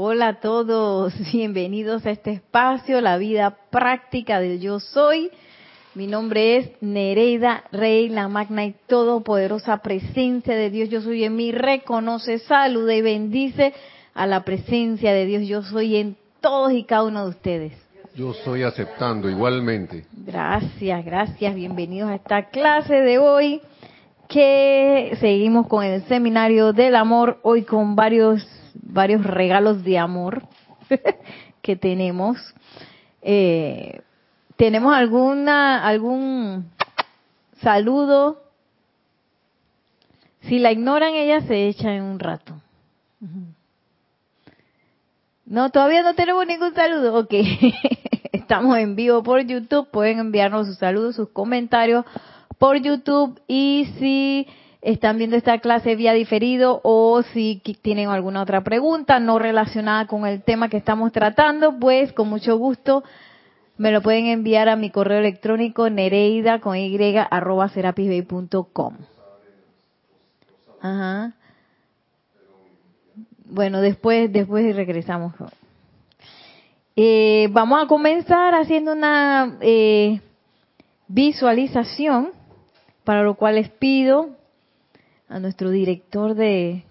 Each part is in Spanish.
Hola a todos, bienvenidos a este espacio, la vida práctica del yo soy. Mi nombre es Nereida Rey, la magna y todopoderosa presencia de Dios yo soy en mí. Reconoce, saluda y bendice a la presencia de Dios yo soy en todos y cada uno de ustedes. Yo soy aceptando igualmente. Gracias, gracias. Bienvenidos a esta clase de hoy que seguimos con el seminario del amor, hoy con varios, varios regalos de amor que tenemos. Eh, ¿Tenemos alguna, algún saludo? Si la ignoran, ella se echa en un rato. No, todavía no tenemos ningún saludo. Ok. Estamos en vivo por YouTube. Pueden enviarnos sus saludos, sus comentarios por YouTube y si están viendo esta clase vía diferido o si tienen alguna otra pregunta no relacionada con el tema que estamos tratando, pues con mucho gusto me lo pueden enviar a mi correo electrónico nereida con y arroba. Ajá. Bueno, después, después regresamos. Eh, vamos a comenzar haciendo una eh, visualización para lo cual les pido a nuestro director de,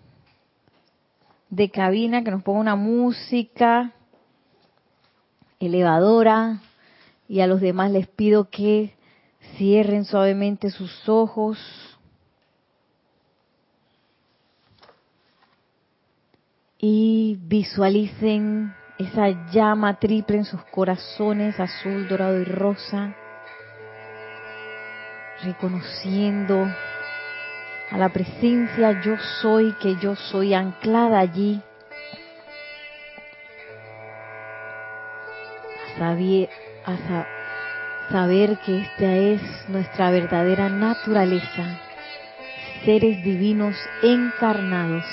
de cabina que nos ponga una música elevadora y a los demás les pido que cierren suavemente sus ojos. Y visualicen esa llama triple en sus corazones, azul, dorado y rosa reconociendo a la presencia yo soy, que yo soy anclada allí, a saber, a saber que esta es nuestra verdadera naturaleza, seres divinos encarnados.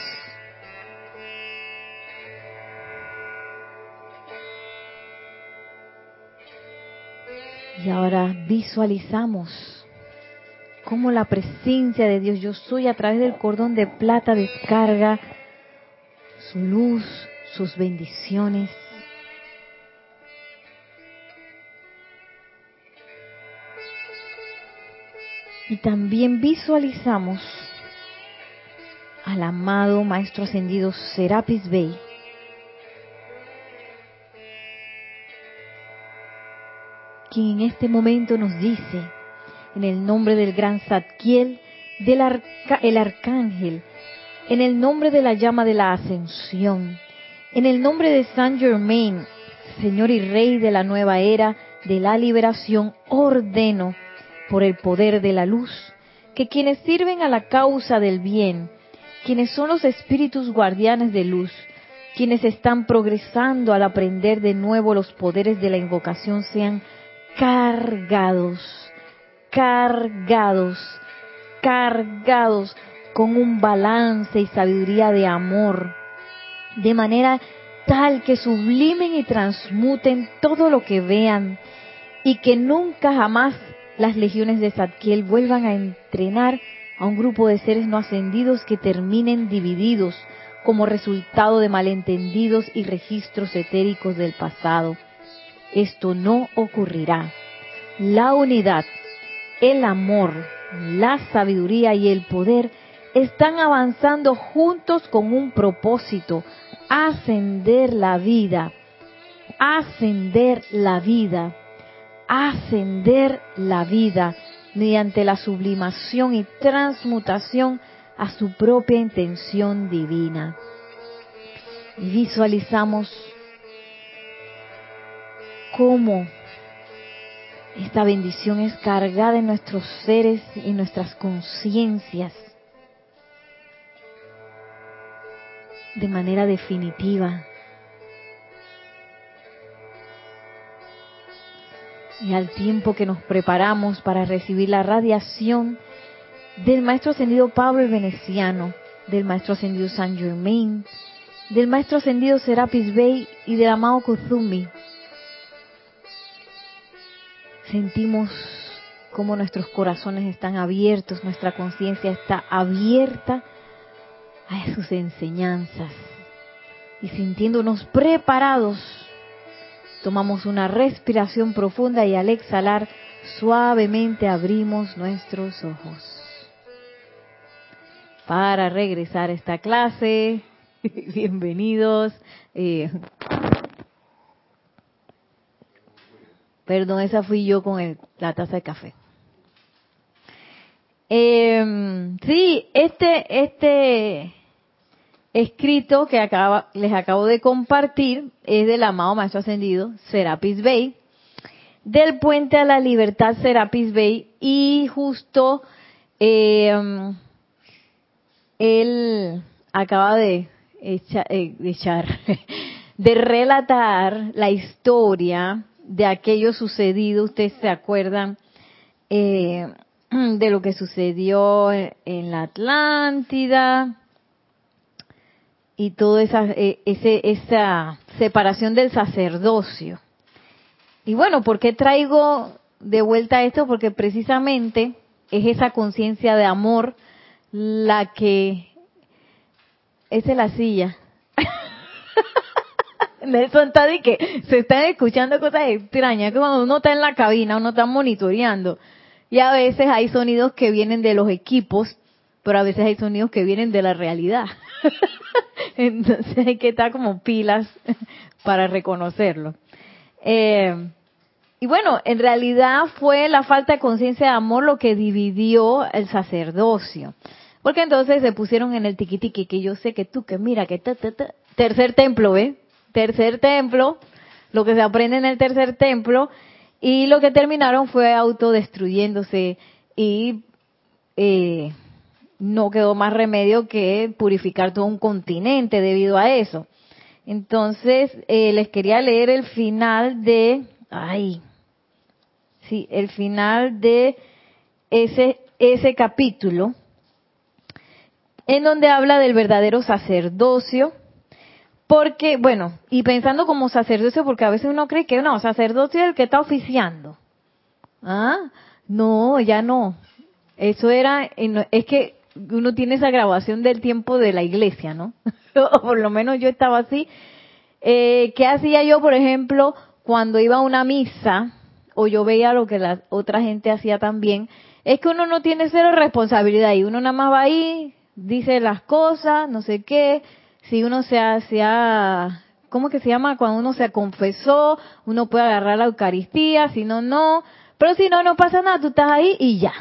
Y ahora visualizamos cómo la presencia de Dios, yo soy a través del cordón de plata descarga su luz, sus bendiciones. Y también visualizamos al amado Maestro Ascendido Serapis Bey, quien en este momento nos dice, en el nombre del gran Zadkiel, del el arcángel, en el nombre de la llama de la ascensión, en el nombre de Saint Germain, Señor y Rey de la nueva era de la liberación, ordeno por el poder de la luz que quienes sirven a la causa del bien, quienes son los espíritus guardianes de luz, quienes están progresando al aprender de nuevo los poderes de la invocación sean cargados cargados, cargados con un balance y sabiduría de amor, de manera tal que sublimen y transmuten todo lo que vean y que nunca jamás las legiones de Zadkiel vuelvan a entrenar a un grupo de seres no ascendidos que terminen divididos como resultado de malentendidos y registros etéricos del pasado. Esto no ocurrirá. La unidad el amor, la sabiduría y el poder están avanzando juntos con un propósito, ascender la vida, ascender la vida, ascender la vida mediante la sublimación y transmutación a su propia intención divina. Y visualizamos cómo esta bendición es cargada en nuestros seres y nuestras conciencias de manera definitiva. Y al tiempo que nos preparamos para recibir la radiación del Maestro Ascendido Pablo el Veneciano, del Maestro Ascendido San Germain, del Maestro Ascendido Serapis Bey y del amado Kozumi, sentimos cómo nuestros corazones están abiertos, nuestra conciencia está abierta a sus enseñanzas. y sintiéndonos preparados, tomamos una respiración profunda y al exhalar suavemente abrimos nuestros ojos. Para regresar a esta clase, bienvenidos. Eh, perdón, esa fui yo con la taza de café. Eh, sí, este, este escrito que acaba, les acabo de compartir es del amado Maestro Ascendido, Serapis Bay, del Puente a la Libertad Serapis Bay, y justo eh, él acaba de eh, echar, de relatar la historia de aquello sucedido, ustedes se acuerdan eh, de lo que sucedió en la Atlántida, y toda esa, eh, ese, esa separación del sacerdocio. Y bueno, ¿por qué traigo de vuelta esto? Porque precisamente es esa conciencia de amor la que... Esa es la silla. Nelson está de que se están escuchando cosas extrañas, que cuando uno está en la cabina, uno está monitoreando. Y a veces hay sonidos que vienen de los equipos, pero a veces hay sonidos que vienen de la realidad. Entonces hay que estar como pilas para reconocerlo. Eh, y bueno, en realidad fue la falta de conciencia de amor lo que dividió el sacerdocio. Porque entonces se pusieron en el tiquitiqui, que yo sé que tú, que mira, que tercer templo, ¿ve? Tercer templo, lo que se aprende en el tercer templo, y lo que terminaron fue autodestruyéndose y eh, no quedó más remedio que purificar todo un continente debido a eso. Entonces, eh, les quería leer el final de, ay, sí, el final de ese, ese capítulo, en donde habla del verdadero sacerdocio, porque, bueno, y pensando como sacerdocio, porque a veces uno cree que no, sacerdocio es el que está oficiando. Ah, no, ya no. Eso era, es que uno tiene esa grabación del tiempo de la iglesia, ¿no? por lo menos yo estaba así. Eh, ¿Qué hacía yo, por ejemplo, cuando iba a una misa o yo veía lo que la otra gente hacía también? Es que uno no tiene cero responsabilidad y uno nada más va ahí, dice las cosas, no sé qué. Si uno se ha, ¿cómo que se llama? Cuando uno se confesó, uno puede agarrar la Eucaristía, si no, no. Pero si no, no pasa nada, tú estás ahí y ya.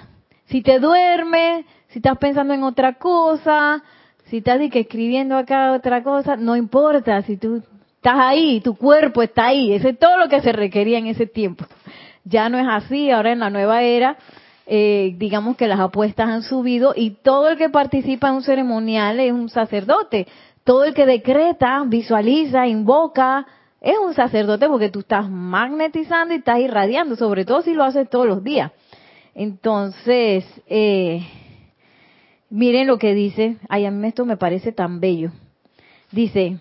Si te duermes, si estás pensando en otra cosa, si estás escribiendo acá otra cosa, no importa, si tú estás ahí, tu cuerpo está ahí, ese es todo lo que se requería en ese tiempo. Ya no es así, ahora en la nueva era, eh, digamos que las apuestas han subido y todo el que participa en un ceremonial es un sacerdote, todo el que decreta, visualiza, invoca, es un sacerdote porque tú estás magnetizando y estás irradiando, sobre todo si lo haces todos los días. Entonces, eh, Miren lo que dice, ay, a mí esto me parece tan bello. Dice,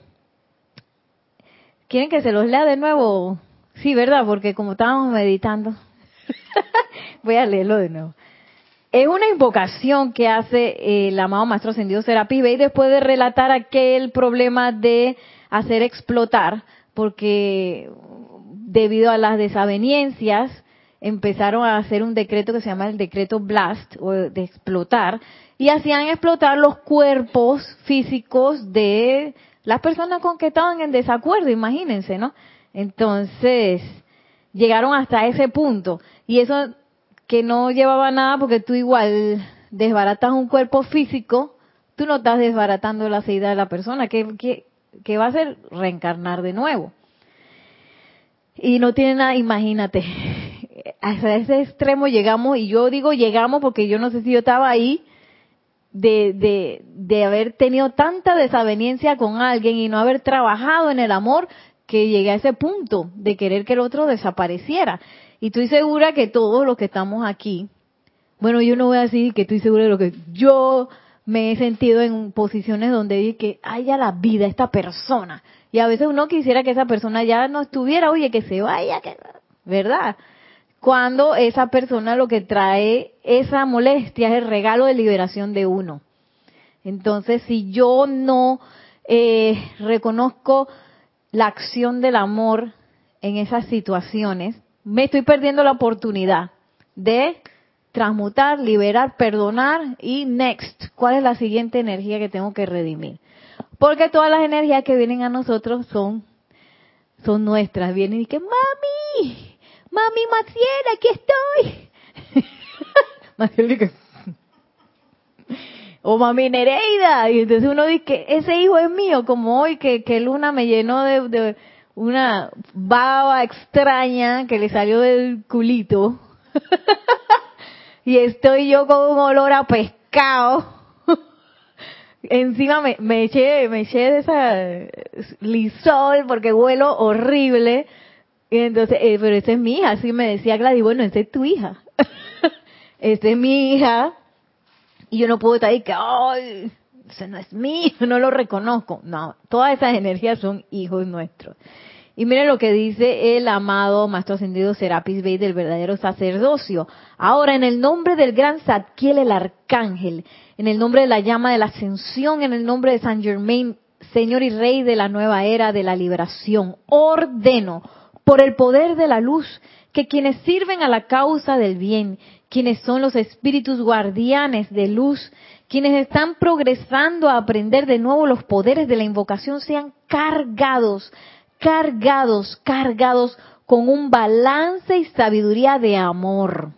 ¿quieren que se los lea de nuevo? Sí, ¿verdad? Porque como estábamos meditando, voy a leerlo de nuevo. Es una invocación que hace el amado Maestro Ascendido Serapi y después de relatar aquel problema de hacer explotar, porque debido a las desavenencias empezaron a hacer un decreto que se llama el decreto blast o de explotar y hacían explotar los cuerpos físicos de las personas con que estaban en desacuerdo, imagínense, ¿no? Entonces, llegaron hasta ese punto. Y eso que no llevaba nada porque tú igual desbaratas un cuerpo físico, tú no estás desbaratando la seida de la persona, que, que, va a ser reencarnar de nuevo. Y no tiene nada, imagínate, hasta ese extremo llegamos, y yo digo llegamos porque yo no sé si yo estaba ahí, de, de, de haber tenido tanta desaveniencia con alguien y no haber trabajado en el amor que llegué a ese punto de querer que el otro desapareciera. Y estoy segura que todos los que estamos aquí, bueno, yo no voy a decir que estoy segura de lo que yo me he sentido en posiciones donde dije que haya la vida esta persona. Y a veces uno quisiera que esa persona ya no estuviera, oye, que se vaya, que, ¿verdad? cuando esa persona lo que trae esa molestia es el regalo de liberación de uno. Entonces, si yo no eh, reconozco la acción del amor en esas situaciones, me estoy perdiendo la oportunidad de transmutar, liberar, perdonar y next, ¿cuál es la siguiente energía que tengo que redimir? Porque todas las energías que vienen a nosotros son son nuestras, vienen y que mami, mami Maciel, aquí estoy. Maciel que o mami Nereida, y entonces uno dice ese hijo es mío, como hoy que, que Luna me llenó de una baba extraña que le salió del culito. y estoy yo con un olor a pescado. Encima me, me eché, me eché de esa lisol porque huelo horrible. Y entonces, eh, pero esa es mi hija, así me decía Gladys, bueno, esa es tu hija. esa es mi hija. Y yo no puedo estar ahí que, ay, no es mío, no lo reconozco. No, todas esas energías son hijos nuestros. Y miren lo que dice el amado Maestro Ascendido Serapis Bey del verdadero sacerdocio. Ahora, en el nombre del gran Zadkiel el Arcángel, en el nombre de la llama de la ascensión, en el nombre de San Germain, Señor y Rey de la nueva era de la liberación, ordeno por el poder de la luz que quienes sirven a la causa del bien, quienes son los espíritus guardianes de luz, quienes están progresando a aprender de nuevo los poderes de la invocación, sean cargados cargados, cargados con un balance y sabiduría de amor,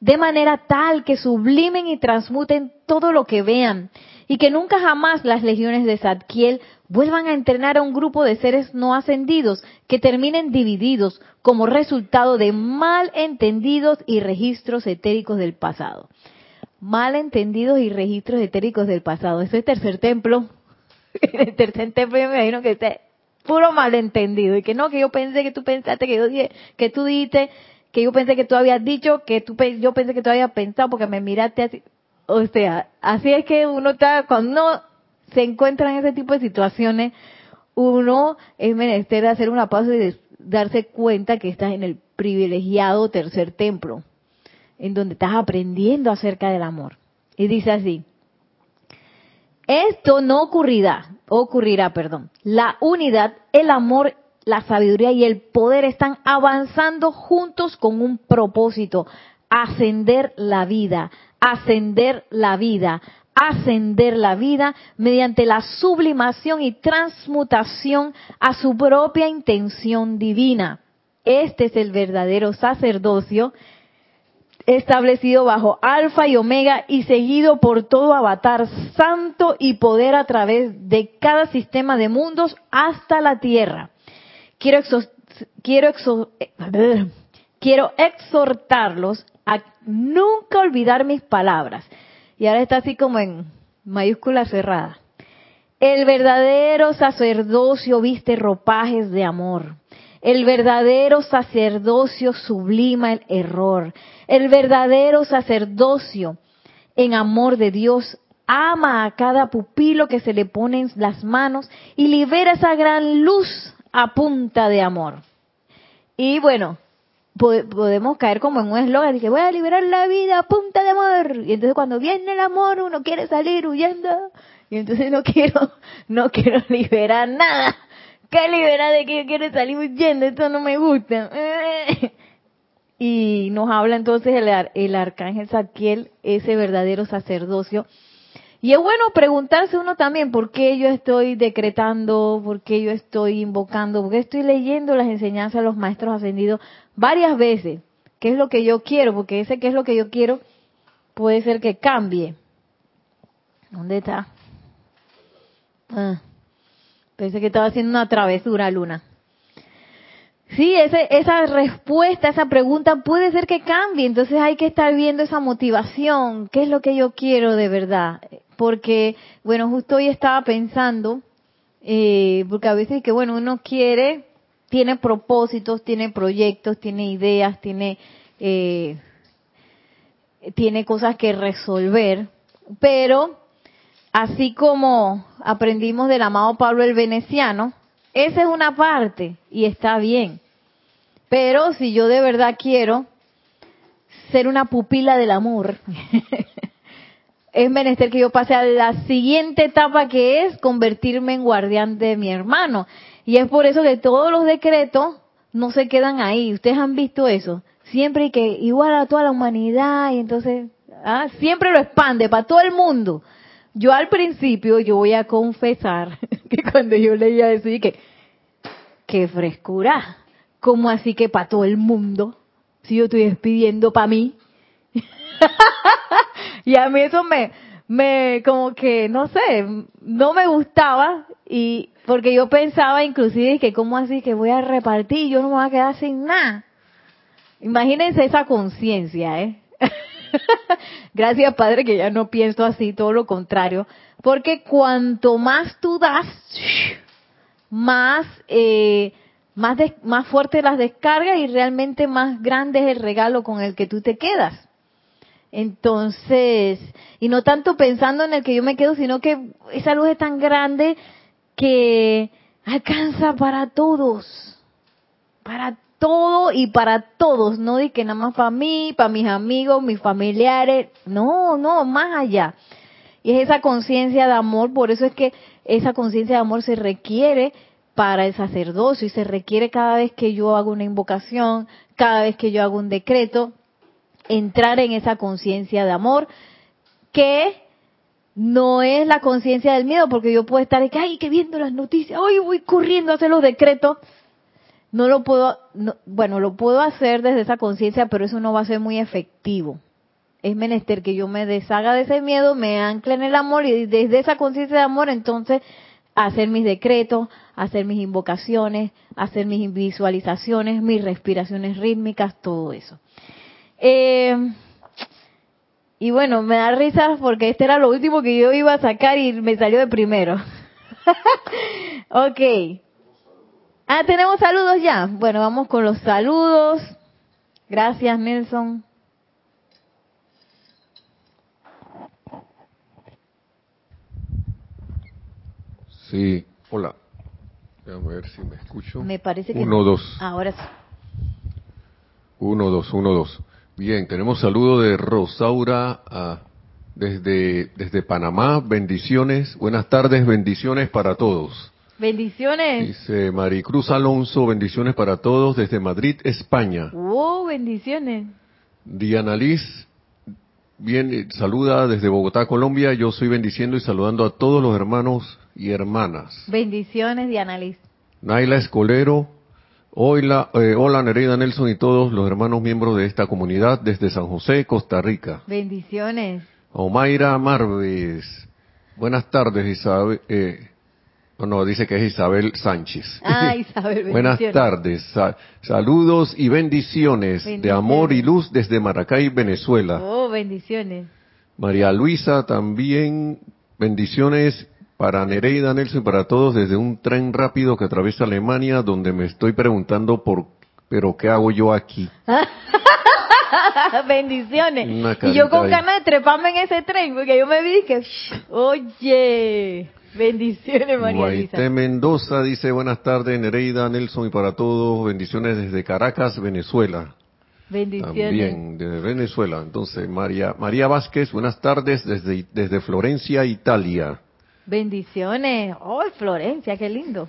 de manera tal que sublimen y transmuten todo lo que vean y que nunca jamás las legiones de Zadkiel vuelvan a entrenar a un grupo de seres no ascendidos que terminen divididos como resultado de mal entendidos y registros etéricos del pasado. Mal entendidos y registros etéricos del pasado. Ese es tercer templo. el tercer templo, yo me imagino que está puro malentendido y que no, que yo pensé que tú pensaste, que yo dije, que tú dijiste, que yo pensé que tú habías dicho, que tú yo pensé que tú habías pensado porque me miraste así. O sea, así es que uno está, cuando uno se encuentra en ese tipo de situaciones, uno es menester hacer una pausa y darse cuenta que estás en el privilegiado tercer templo, en donde estás aprendiendo acerca del amor. Y dice así, esto no ocurrirá, ocurrirá, perdón. La unidad, el amor, la sabiduría y el poder están avanzando juntos con un propósito, ascender la vida, ascender la vida, ascender la vida mediante la sublimación y transmutación a su propia intención divina. Este es el verdadero sacerdocio establecido bajo alfa y omega y seguido por todo avatar santo y poder a través de cada sistema de mundos hasta la tierra. Quiero, quiero exhortarlos a nunca olvidar mis palabras. Y ahora está así como en mayúscula cerrada. El verdadero sacerdocio viste ropajes de amor. El verdadero sacerdocio sublima el error. El verdadero sacerdocio en amor de Dios ama a cada pupilo que se le pone en las manos y libera esa gran luz a punta de amor. Y bueno, podemos caer como en un eslogan de que voy a liberar la vida a punta de amor. Y entonces cuando viene el amor uno quiere salir huyendo y entonces no quiero, no quiero liberar nada. ¿Qué liberar de que quiere salir huyendo? Esto no me gusta. y nos habla entonces el, el arcángel Saquiel, ese verdadero sacerdocio. Y es bueno preguntarse uno también por qué yo estoy decretando, por qué yo estoy invocando, por qué estoy leyendo las enseñanzas de los maestros ascendidos varias veces. ¿Qué es lo que yo quiero? Porque ese qué es lo que yo quiero puede ser que cambie. ¿Dónde está? Ah, pensé que estaba haciendo una travesura, Luna. Sí, ese, esa respuesta, esa pregunta puede ser que cambie, entonces hay que estar viendo esa motivación, qué es lo que yo quiero de verdad, porque, bueno, justo hoy estaba pensando, eh, porque a veces que, bueno, uno quiere, tiene propósitos, tiene proyectos, tiene ideas, tiene, eh, tiene cosas que resolver, pero así como aprendimos del amado Pablo el Veneciano, esa es una parte y está bien. Pero si yo de verdad quiero ser una pupila del amor, es menester que yo pase a la siguiente etapa que es convertirme en guardián de mi hermano. Y es por eso que todos los decretos no se quedan ahí. Ustedes han visto eso. Siempre que igual a toda la humanidad y entonces ah, siempre lo expande para todo el mundo. Yo al principio, yo voy a confesar que cuando yo leía eso dije, qué frescura. ¿Cómo así que para todo el mundo? Si yo estoy despidiendo para mí. y a mí eso me, me, como que, no sé, no me gustaba y porque yo pensaba inclusive que cómo así que voy a repartir, yo no me voy a quedar sin nada. Imagínense esa conciencia, ¿eh? Gracias Padre que ya no pienso así, todo lo contrario, porque cuanto más tú das, más eh, más, más fuerte las descargas y realmente más grande es el regalo con el que tú te quedas. Entonces, y no tanto pensando en el que yo me quedo, sino que esa luz es tan grande que alcanza para todos, para todo y para todos, no di que nada más para mí, para mis amigos, mis familiares, no, no, más allá. Y es esa conciencia de amor, por eso es que esa conciencia de amor se requiere para el sacerdocio y se requiere cada vez que yo hago una invocación, cada vez que yo hago un decreto, entrar en esa conciencia de amor que no es la conciencia del miedo, porque yo puedo estar, ay, que viendo las noticias, hoy voy corriendo a hacer los decretos. No lo puedo, bueno, lo puedo hacer desde esa conciencia, pero eso no va a ser muy efectivo. Es menester que yo me deshaga de ese miedo, me ancle en el amor y desde esa conciencia de amor, entonces hacer mis decretos, hacer mis invocaciones, hacer mis visualizaciones, mis respiraciones rítmicas, todo eso. Eh, y bueno, me da risa porque este era lo último que yo iba a sacar y me salió de primero. ok. Ah, tenemos saludos ya. Bueno, vamos con los saludos. Gracias, Nelson. Sí, hola. Vamos a ver si me escucho. Me parece que... Uno, dos. Ahora sí. Uno, dos, uno, dos. Bien, tenemos saludo de Rosaura ah, desde, desde Panamá. Bendiciones. Buenas tardes, bendiciones para todos. Bendiciones. Dice Maricruz Alonso, bendiciones para todos desde Madrid, España. Wow, bendiciones. Diana Liz, bien, eh, saluda desde Bogotá, Colombia. Yo soy bendiciendo y saludando a todos los hermanos y hermanas. Bendiciones, Diana Liz. Naila Escolero, hola, eh, hola Nereida Nelson y todos los hermanos miembros de esta comunidad desde San José, Costa Rica. Bendiciones. Omaira Marves, buenas tardes Isabel. Eh, no, no, dice que es Isabel Sánchez. Ah, Isabel, Buenas tardes, saludos y bendiciones, de amor y luz desde Maracay, Venezuela. Oh, bendiciones. María Luisa también, bendiciones para Nereida Nelson y para todos desde un tren rápido que atraviesa Alemania, donde me estoy preguntando por, pero ¿qué hago yo aquí? Bendiciones. Y yo con ganas de treparme en ese tren, porque yo me vi que, oye, bendiciones María Luisa. Mendoza dice, buenas tardes Nereida Nelson y para todos, bendiciones desde Caracas, Venezuela. Bendiciones. También desde Venezuela. Entonces, María, María Vázquez, buenas tardes desde, desde Florencia, Italia. Bendiciones. Oh, Florencia, qué lindo.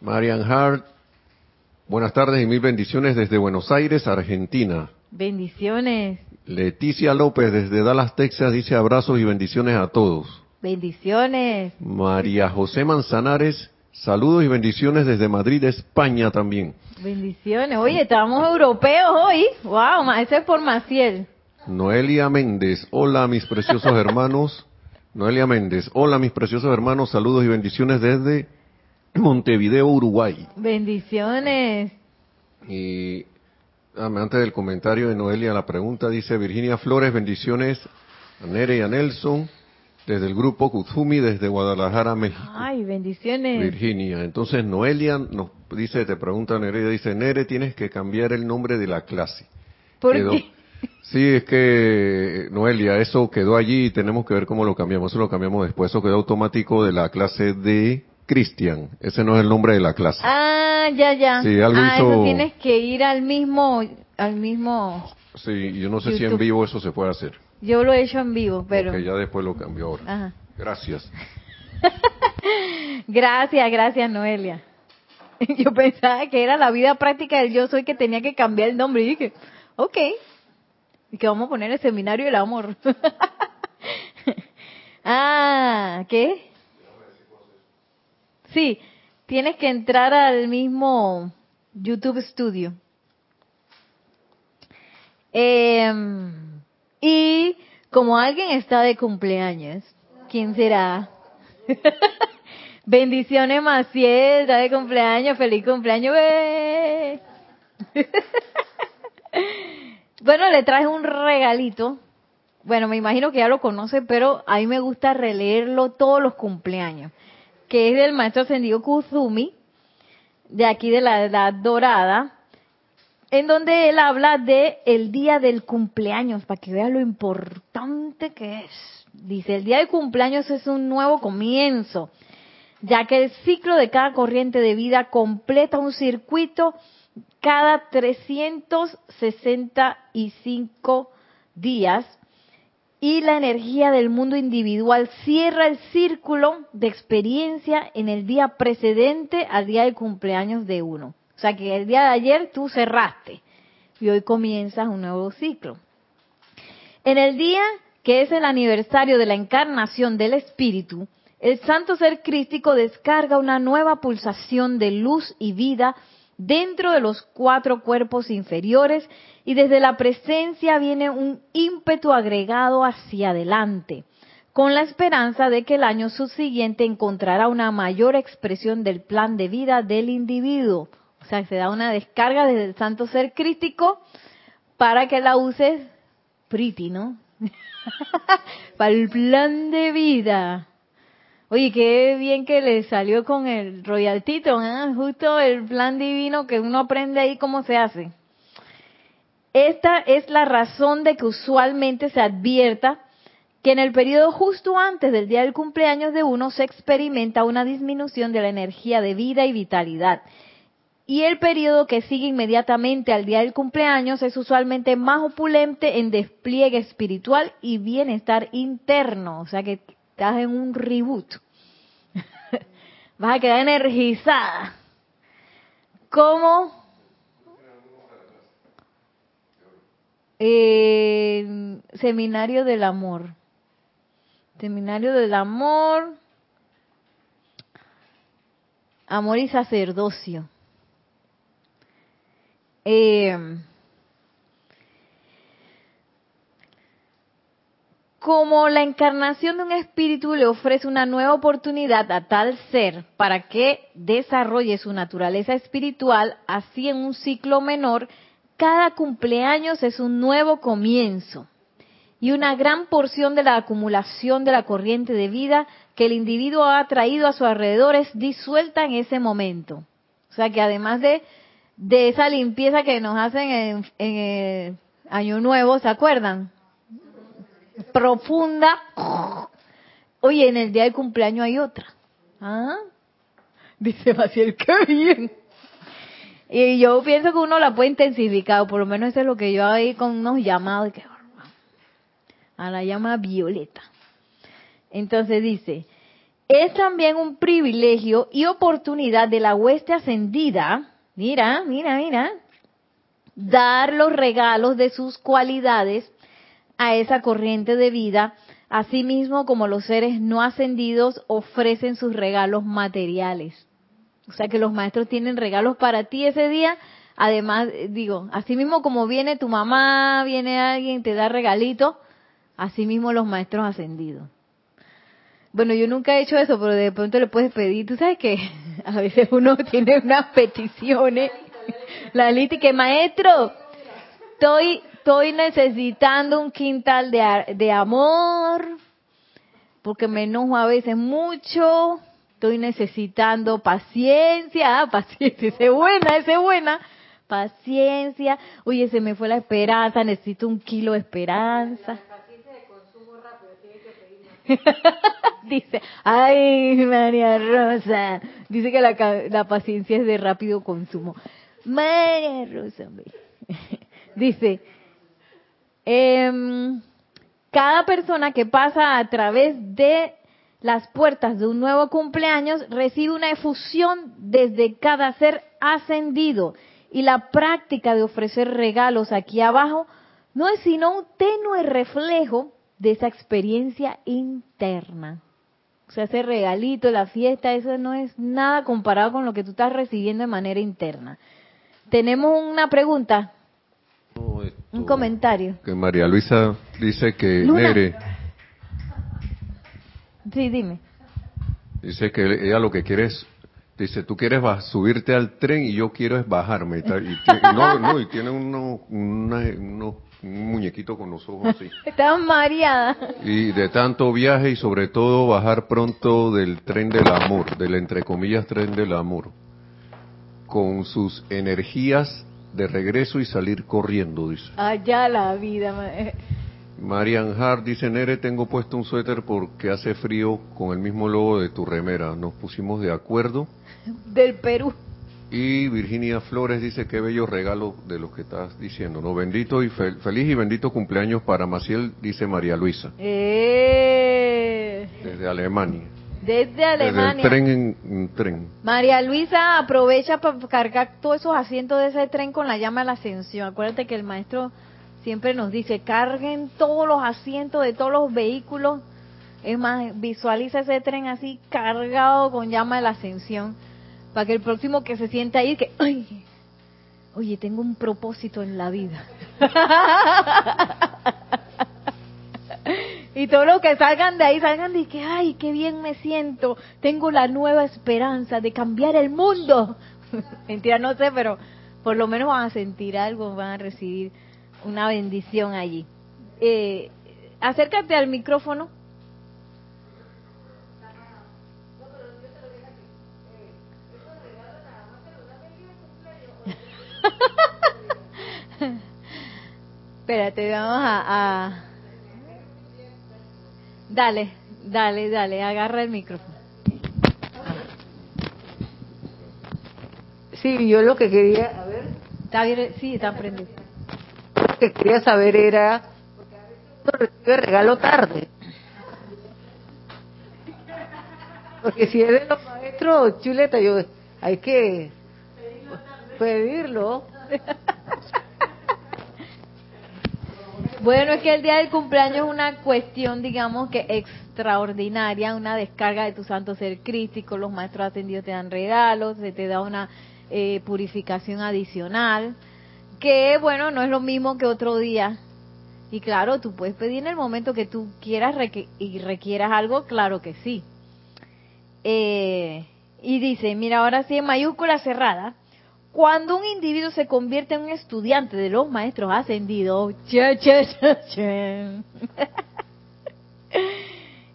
Marian Hart, buenas tardes y mil bendiciones desde Buenos Aires, Argentina. Bendiciones. Leticia López desde Dallas, Texas, dice abrazos y bendiciones a todos. Bendiciones. María José Manzanares, saludos y bendiciones desde Madrid, España también. Bendiciones. Oye, estamos europeos hoy. Wow, ese es por Maciel. Noelia Méndez, hola mis preciosos hermanos. Noelia Méndez, hola mis preciosos hermanos, saludos y bendiciones desde Montevideo, Uruguay. Bendiciones. Y ah, antes del comentario de Noelia, la pregunta dice Virginia Flores, bendiciones a Nere y a Nelson desde el grupo Kuzumi desde Guadalajara, México. Ay, bendiciones. Virginia. Entonces Noelia nos dice, te pregunta Nere, dice, Nere, tienes que cambiar el nombre de la clase. ¿Por qué? Sí, es que, Noelia, eso quedó allí y tenemos que ver cómo lo cambiamos. Eso lo cambiamos después. Eso quedó automático de la clase de Cristian. Ese no es el nombre de la clase. Ah, ya, ya. Sí, algo ah, hizo... eso tienes que ir al mismo, al mismo. Sí, yo no sé si en vivo eso se puede hacer. Yo lo he hecho en vivo, pero... Que ya después lo cambió ahora. Ajá. Gracias. gracias, gracias Noelia. Yo pensaba que era la vida práctica del yo soy que tenía que cambiar el nombre y dije, ok, y que vamos a poner el seminario del amor. ah, ¿qué? Sí, tienes que entrar al mismo YouTube Studio. Eh, y como alguien está de cumpleaños, ¿quién será? Bendiciones Maciel, está de cumpleaños, feliz cumpleaños. bueno, le traje un regalito. Bueno, me imagino que ya lo conoce, pero a mí me gusta releerlo todos los cumpleaños, que es del maestro ascendido Kuzumi, de aquí de la Edad Dorada, en donde él habla de el día del cumpleaños, para que vean lo importante que es. Dice, el día del cumpleaños es un nuevo comienzo, ya que el ciclo de cada corriente de vida completa un circuito cada 365 días y la energía del mundo individual cierra el círculo de experiencia en el día precedente al día del cumpleaños de uno. O sea que el día de ayer tú cerraste y hoy comienzas un nuevo ciclo. En el día que es el aniversario de la encarnación del Espíritu, el santo ser crístico descarga una nueva pulsación de luz y vida dentro de los cuatro cuerpos inferiores y desde la presencia viene un ímpetu agregado hacia adelante, con la esperanza de que el año subsiguiente encontrará una mayor expresión del plan de vida del individuo. Sea, se da una descarga desde el santo ser crítico para que la uses pretty, ¿no? para el plan de vida. Oye, qué bien que le salió con el royaltito, ¿eh? justo el plan divino que uno aprende ahí cómo se hace. Esta es la razón de que usualmente se advierta que en el periodo justo antes del día del cumpleaños de uno se experimenta una disminución de la energía de vida y vitalidad y el periodo que sigue inmediatamente al día del cumpleaños es usualmente más opulente en despliegue espiritual y bienestar interno, o sea que estás en un reboot. Vas a quedar energizada. ¿Cómo? Eh, seminario del amor. Seminario del amor. Amor y sacerdocio. Eh, como la encarnación de un espíritu le ofrece una nueva oportunidad a tal ser para que desarrolle su naturaleza espiritual, así en un ciclo menor, cada cumpleaños es un nuevo comienzo y una gran porción de la acumulación de la corriente de vida que el individuo ha traído a su alrededor es disuelta en ese momento. O sea que además de de esa limpieza que nos hacen en, el Año Nuevo, ¿se acuerdan? Profunda. Oye, en el día del cumpleaños hay otra. ¿Ah? Dice Maciel, qué bien. Y yo pienso que uno la puede intensificar, o por lo menos eso es lo que yo ahí con unos llamados que a la llama violeta. Entonces dice, es también un privilegio y oportunidad de la hueste ascendida Mira, mira, mira. Dar los regalos de sus cualidades a esa corriente de vida, así mismo como los seres no ascendidos ofrecen sus regalos materiales. O sea que los maestros tienen regalos para ti ese día. Además, eh, digo, así mismo como viene tu mamá, viene alguien, te da regalito, así mismo los maestros ascendidos. Bueno, yo nunca he hecho eso, pero de pronto le puedes pedir, tú sabes que a veces uno tiene unas peticiones. La Liti, que maestro, estoy, estoy necesitando un quintal de, de amor, porque me enojo a veces mucho, estoy necesitando paciencia, ah, paciencia, ese buena, ese buena, paciencia, oye, se me fue la esperanza, necesito un kilo de esperanza. Dice, ay, María Rosa. Dice que la, paciencia es de rápido consumo. María Rosa, dice, em, cada persona que pasa a través de las puertas de un nuevo cumpleaños recibe una efusión desde cada ser ascendido. Y la práctica de ofrecer regalos aquí abajo no es sino un tenue reflejo de esa experiencia interna. O sea, ese regalito, la fiesta, eso no es nada comparado con lo que tú estás recibiendo de manera interna. Tenemos una pregunta. un comentario. Que María Luisa dice que Nere. Sí, dime. Dice que ella lo que quiere es Dice, tú quieres subirte al tren y yo quiero es bajarme. Y, no, no, y tiene uno, un muñequito con los ojos así. Está mareada. Y de tanto viaje y sobre todo bajar pronto del tren del amor, del entre comillas tren del amor, con sus energías de regreso y salir corriendo, dice. Allá la vida. Marian Hart dice, Nere, tengo puesto un suéter porque hace frío con el mismo logo de tu remera. Nos pusimos de acuerdo. Del Perú. Y Virginia Flores dice, qué bello regalo de lo que estás diciendo. No, bendito y feliz y bendito cumpleaños para Maciel, dice María Luisa. Eh. Desde Alemania. Desde Alemania. Desde tren en, tren. María Luisa aprovecha para cargar todos esos asientos de ese tren con la llama de la ascensión. Acuérdate que el maestro siempre nos dice, carguen todos los asientos de todos los vehículos. Es más, visualiza ese tren así cargado con llama de la ascensión, para que el próximo que se siente ahí, que, ay, oye, tengo un propósito en la vida. y todos los que salgan de ahí, salgan de que, ay, qué bien me siento, tengo la nueva esperanza de cambiar el mundo. Mentira, no sé, pero por lo menos van a sentir algo, van a recibir una bendición allí. Eh, acércate al micrófono. Espérate, vamos a, a, Dale, dale, dale, agarra el micrófono. Sí, yo lo que quería... A ver. Está bien, sí, está prendido que quería saber era, porque a veces uno recibe regalo tarde. Porque si es de los maestros, chuleta, yo, hay que pedirlo. Bueno, es que el día del cumpleaños es una cuestión, digamos que extraordinaria, una descarga de tu santo ser crítico, los maestros atendidos te dan regalos, se te da una eh, purificación adicional que bueno, no es lo mismo que otro día. Y claro, tú puedes pedir en el momento que tú quieras y requieras algo, claro que sí. Eh, y dice, mira, ahora sí en mayúscula cerrada, cuando un individuo se convierte en un estudiante de los maestros ascendidos,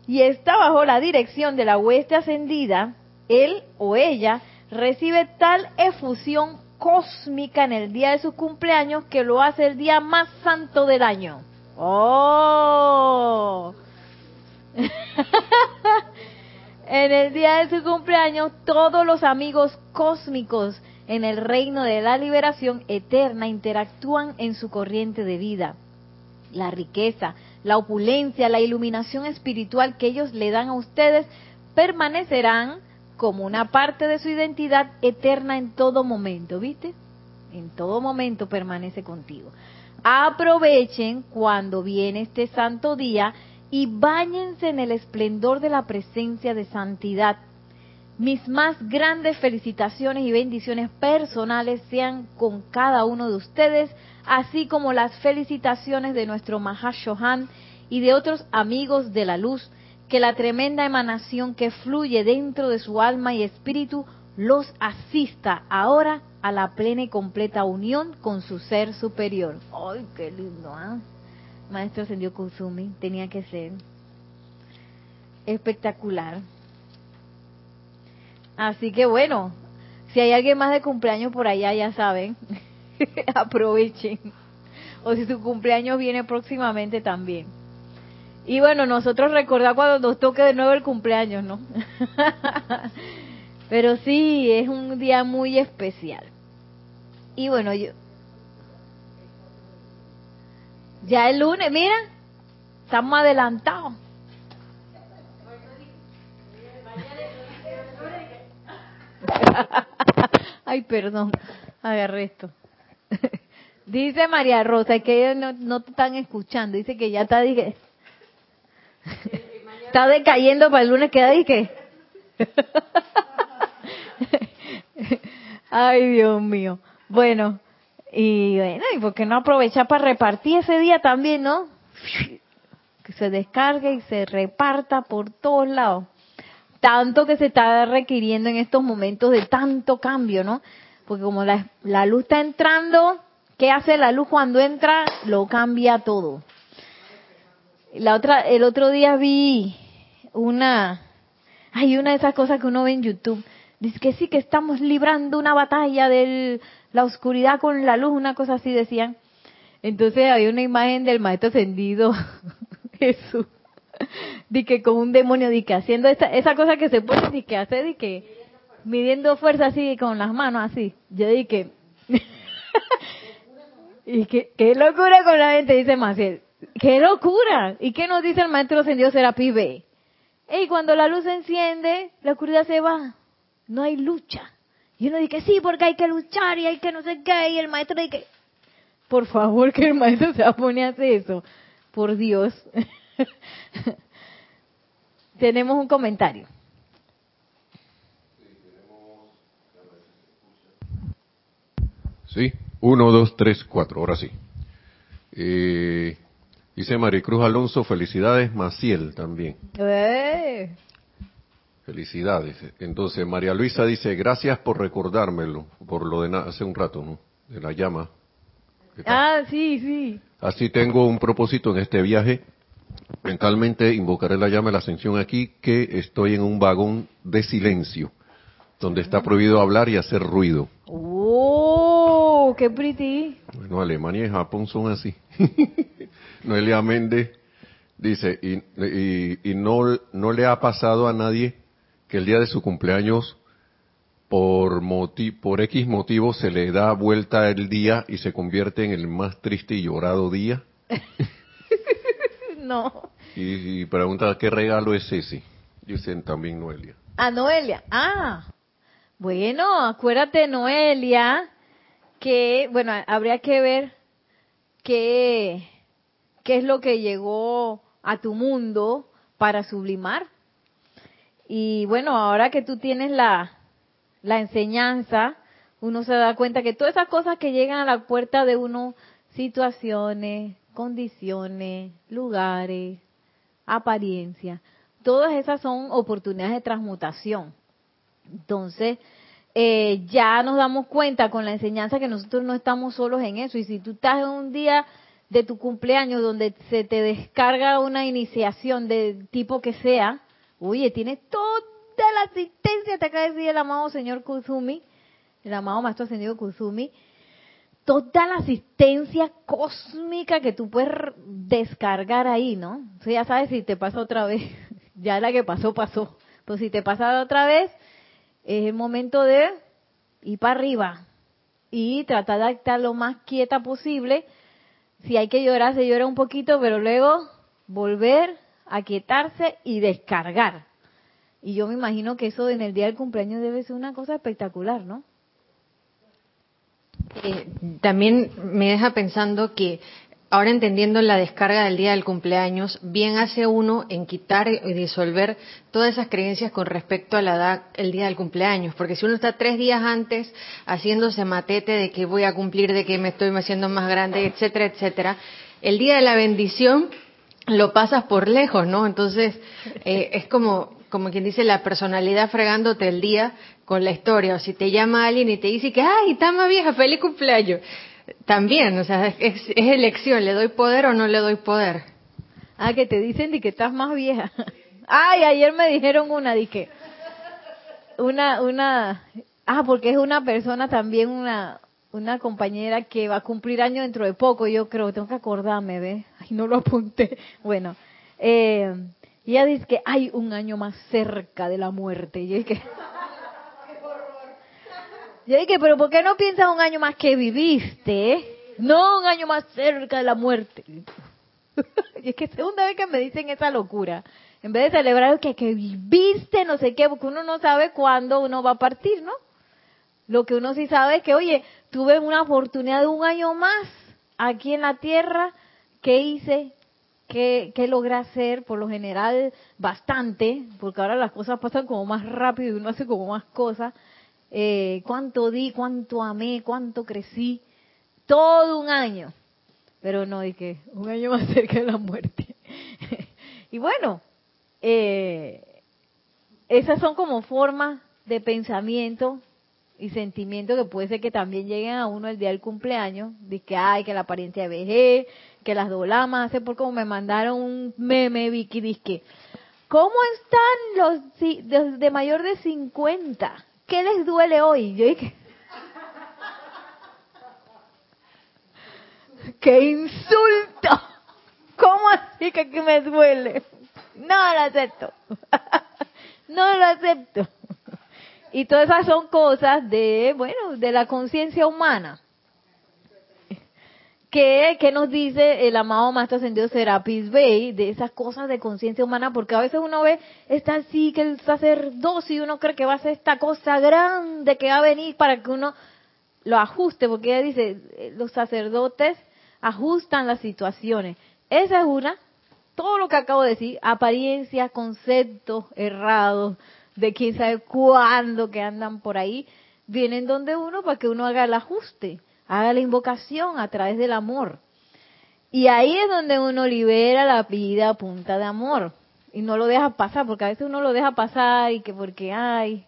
y está bajo la dirección de la hueste ascendida, él o ella recibe tal efusión cósmica en el día de su cumpleaños que lo hace el día más santo del año. ¡Oh! en el día de su cumpleaños, todos los amigos cósmicos en el reino de la liberación eterna interactúan en su corriente de vida. La riqueza, la opulencia, la iluminación espiritual que ellos le dan a ustedes permanecerán como una parte de su identidad eterna en todo momento, ¿viste? En todo momento permanece contigo. Aprovechen cuando viene este santo día y báñense en el esplendor de la presencia de santidad. Mis más grandes felicitaciones y bendiciones personales sean con cada uno de ustedes, así como las felicitaciones de nuestro Mahashohan y de otros amigos de la luz que la tremenda emanación que fluye dentro de su alma y espíritu los asista ahora a la plena y completa unión con su ser superior. ¡Ay, qué lindo! ¿ah? Maestro Ascendió Kusumi, tenía que ser espectacular. Así que bueno, si hay alguien más de cumpleaños por allá, ya saben, aprovechen. O si su cumpleaños viene próximamente también. Y bueno, nosotros recordar cuando nos toque de nuevo el cumpleaños, ¿no? Pero sí, es un día muy especial. Y bueno, yo... Ya el lunes, mira, Estamos adelantados. Ay, perdón, agarré esto. Dice María Rosa que ellos no, no te están escuchando. Dice que ya está, dije, está decayendo para el lunes. Queda, dije. Ay, Dios mío. Bueno, y bueno, ¿y por qué no aprovechar para repartir ese día también, no? Que se descargue y se reparta por todos lados. Tanto que se está requiriendo en estos momentos de tanto cambio, ¿no? Porque como la, la luz está entrando, ¿qué hace la luz cuando entra? Lo cambia todo. La otra, el otro día vi una, hay una de esas cosas que uno ve en YouTube. Dice que sí, que estamos librando una batalla de la oscuridad con la luz, una cosa así decían. Entonces había una imagen del maestro ascendido, Jesús, di que con un demonio, di que haciendo esa, esa cosa que se puede, di que hace, di que midiendo fuerza así con las manos así. Yo di que, y que, qué locura con la gente, dice Maciel. ¡Qué locura! ¿Y qué nos dice el maestro ascendido Serapis B? Y cuando la luz se enciende, la oscuridad se va. No hay lucha. Y uno dice, sí, porque hay que luchar y hay que no sé qué. Y el maestro dice, por favor, que el maestro se pone a hacer eso. Por Dios. Tenemos un comentario. Sí, uno, dos, tres, cuatro, ahora sí. Eh, dice Maricruz Alonso, felicidades, Maciel también. ¡Eh! Felicidades. Entonces, María Luisa dice, gracias por recordármelo, por lo de hace un rato, ¿no? De la llama. Ah, sí, sí. Así tengo un propósito en este viaje. Mentalmente invocaré la llama de la ascensión aquí, que estoy en un vagón de silencio, donde está prohibido hablar y hacer ruido. ¡Oh! ¡Qué pretty! Bueno, Alemania y Japón son así. Noelia Méndez dice, y, y- y no, no le ha pasado a nadie que el día de su cumpleaños, por, moti- por X motivo, se le da vuelta el día y se convierte en el más triste y llorado día. No. Y, y pregunta, ¿qué regalo es ese? Dicen también Noelia. A Noelia. Ah. Bueno, acuérdate, Noelia, que, bueno, habría que ver qué, qué es lo que llegó a tu mundo para sublimar. Y bueno, ahora que tú tienes la, la enseñanza, uno se da cuenta que todas esas cosas que llegan a la puerta de uno, situaciones, condiciones, lugares, apariencia, todas esas son oportunidades de transmutación. Entonces, eh, ya nos damos cuenta con la enseñanza que nosotros no estamos solos en eso. Y si tú estás en un día de tu cumpleaños donde se te descarga una iniciación de tipo que sea, oye, tienes toda la asistencia, te acaba de decir el amado señor Kuzumi, el amado maestro ascendido Kuzumi, toda la asistencia cósmica que tú puedes descargar ahí, ¿no? O sea, ya sabes si te pasa otra vez, ya la que pasó, pasó. Pues si te pasa otra vez, es el momento de ir para arriba y tratar de estar lo más quieta posible. Si hay que llorar, se llora un poquito, pero luego volver a quietarse y descargar. Y yo me imagino que eso en el día del cumpleaños debe ser una cosa espectacular, ¿no? Eh, también me deja pensando que ahora entendiendo la descarga del día del cumpleaños, bien hace uno en quitar y disolver todas esas creencias con respecto a la edad, el día del cumpleaños, porque si uno está tres días antes haciéndose matete de que voy a cumplir, de que me estoy haciendo más grande, etcétera, etcétera, el día de la bendición lo pasas por lejos, ¿no? Entonces eh, es como como quien dice la personalidad fregándote el día con la historia, o si te llama alguien y te dice que, ay, más vieja, feliz cumpleaños. También, o sea, es, es elección, ¿le doy poder o no le doy poder? Ah, que te dicen de que estás más vieja. Ay, ayer me dijeron una, de que una, una, ah, porque es una persona también, una, una compañera que va a cumplir año dentro de poco, yo creo, tengo que acordarme, ¿ves? Ay, no lo apunté. Bueno, eh, y ella dice que hay un año más cerca de la muerte. Y yo dije, yo dije, pero ¿por qué no piensas un año más que viviste? No, un año más cerca de la muerte. y es que segunda vez que me dicen esa locura. En vez de celebrar que, que viviste, no sé qué, porque uno no sabe cuándo uno va a partir, ¿no? Lo que uno sí sabe es que, oye, tuve una oportunidad de un año más aquí en la tierra, ¿qué hice? ¿Qué, ¿Qué, logré hacer? Por lo general, bastante, porque ahora las cosas pasan como más rápido y uno hace como más cosas. Eh, ¿Cuánto di? ¿Cuánto amé? ¿Cuánto crecí? Todo un año. Pero no, y que un año más cerca de la muerte. y bueno, eh, esas son como formas de pensamiento y sentimiento que puede ser que también lleguen a uno el día del cumpleaños, de que hay que la apariencia de vejez, que las dolamas, hace por como me mandaron un meme, Vicky, disque, ¿cómo están los de, mayor de 50? ¿Qué les duele hoy? Yo dije, ¡qué insulto! ¿Cómo así que aquí me duele? No lo acepto. no lo acepto. Y todas esas son cosas de, bueno, de la conciencia humana. ¿Qué, nos dice el amado Maestro Ascendido Serapis Bey de esas cosas de conciencia humana? Porque a veces uno ve, está así, que el sacerdocio y uno cree que va a ser esta cosa grande que va a venir para que uno lo ajuste, porque ella dice, eh, los sacerdotes ajustan las situaciones. Esa es una, todo lo que acabo de decir, apariencias, conceptos errados, de quién sabe cuándo que andan por ahí, vienen donde uno para que uno haga el ajuste, haga la invocación a través del amor. Y ahí es donde uno libera la vida a punta de amor. Y no lo deja pasar, porque a veces uno lo deja pasar y que porque hay.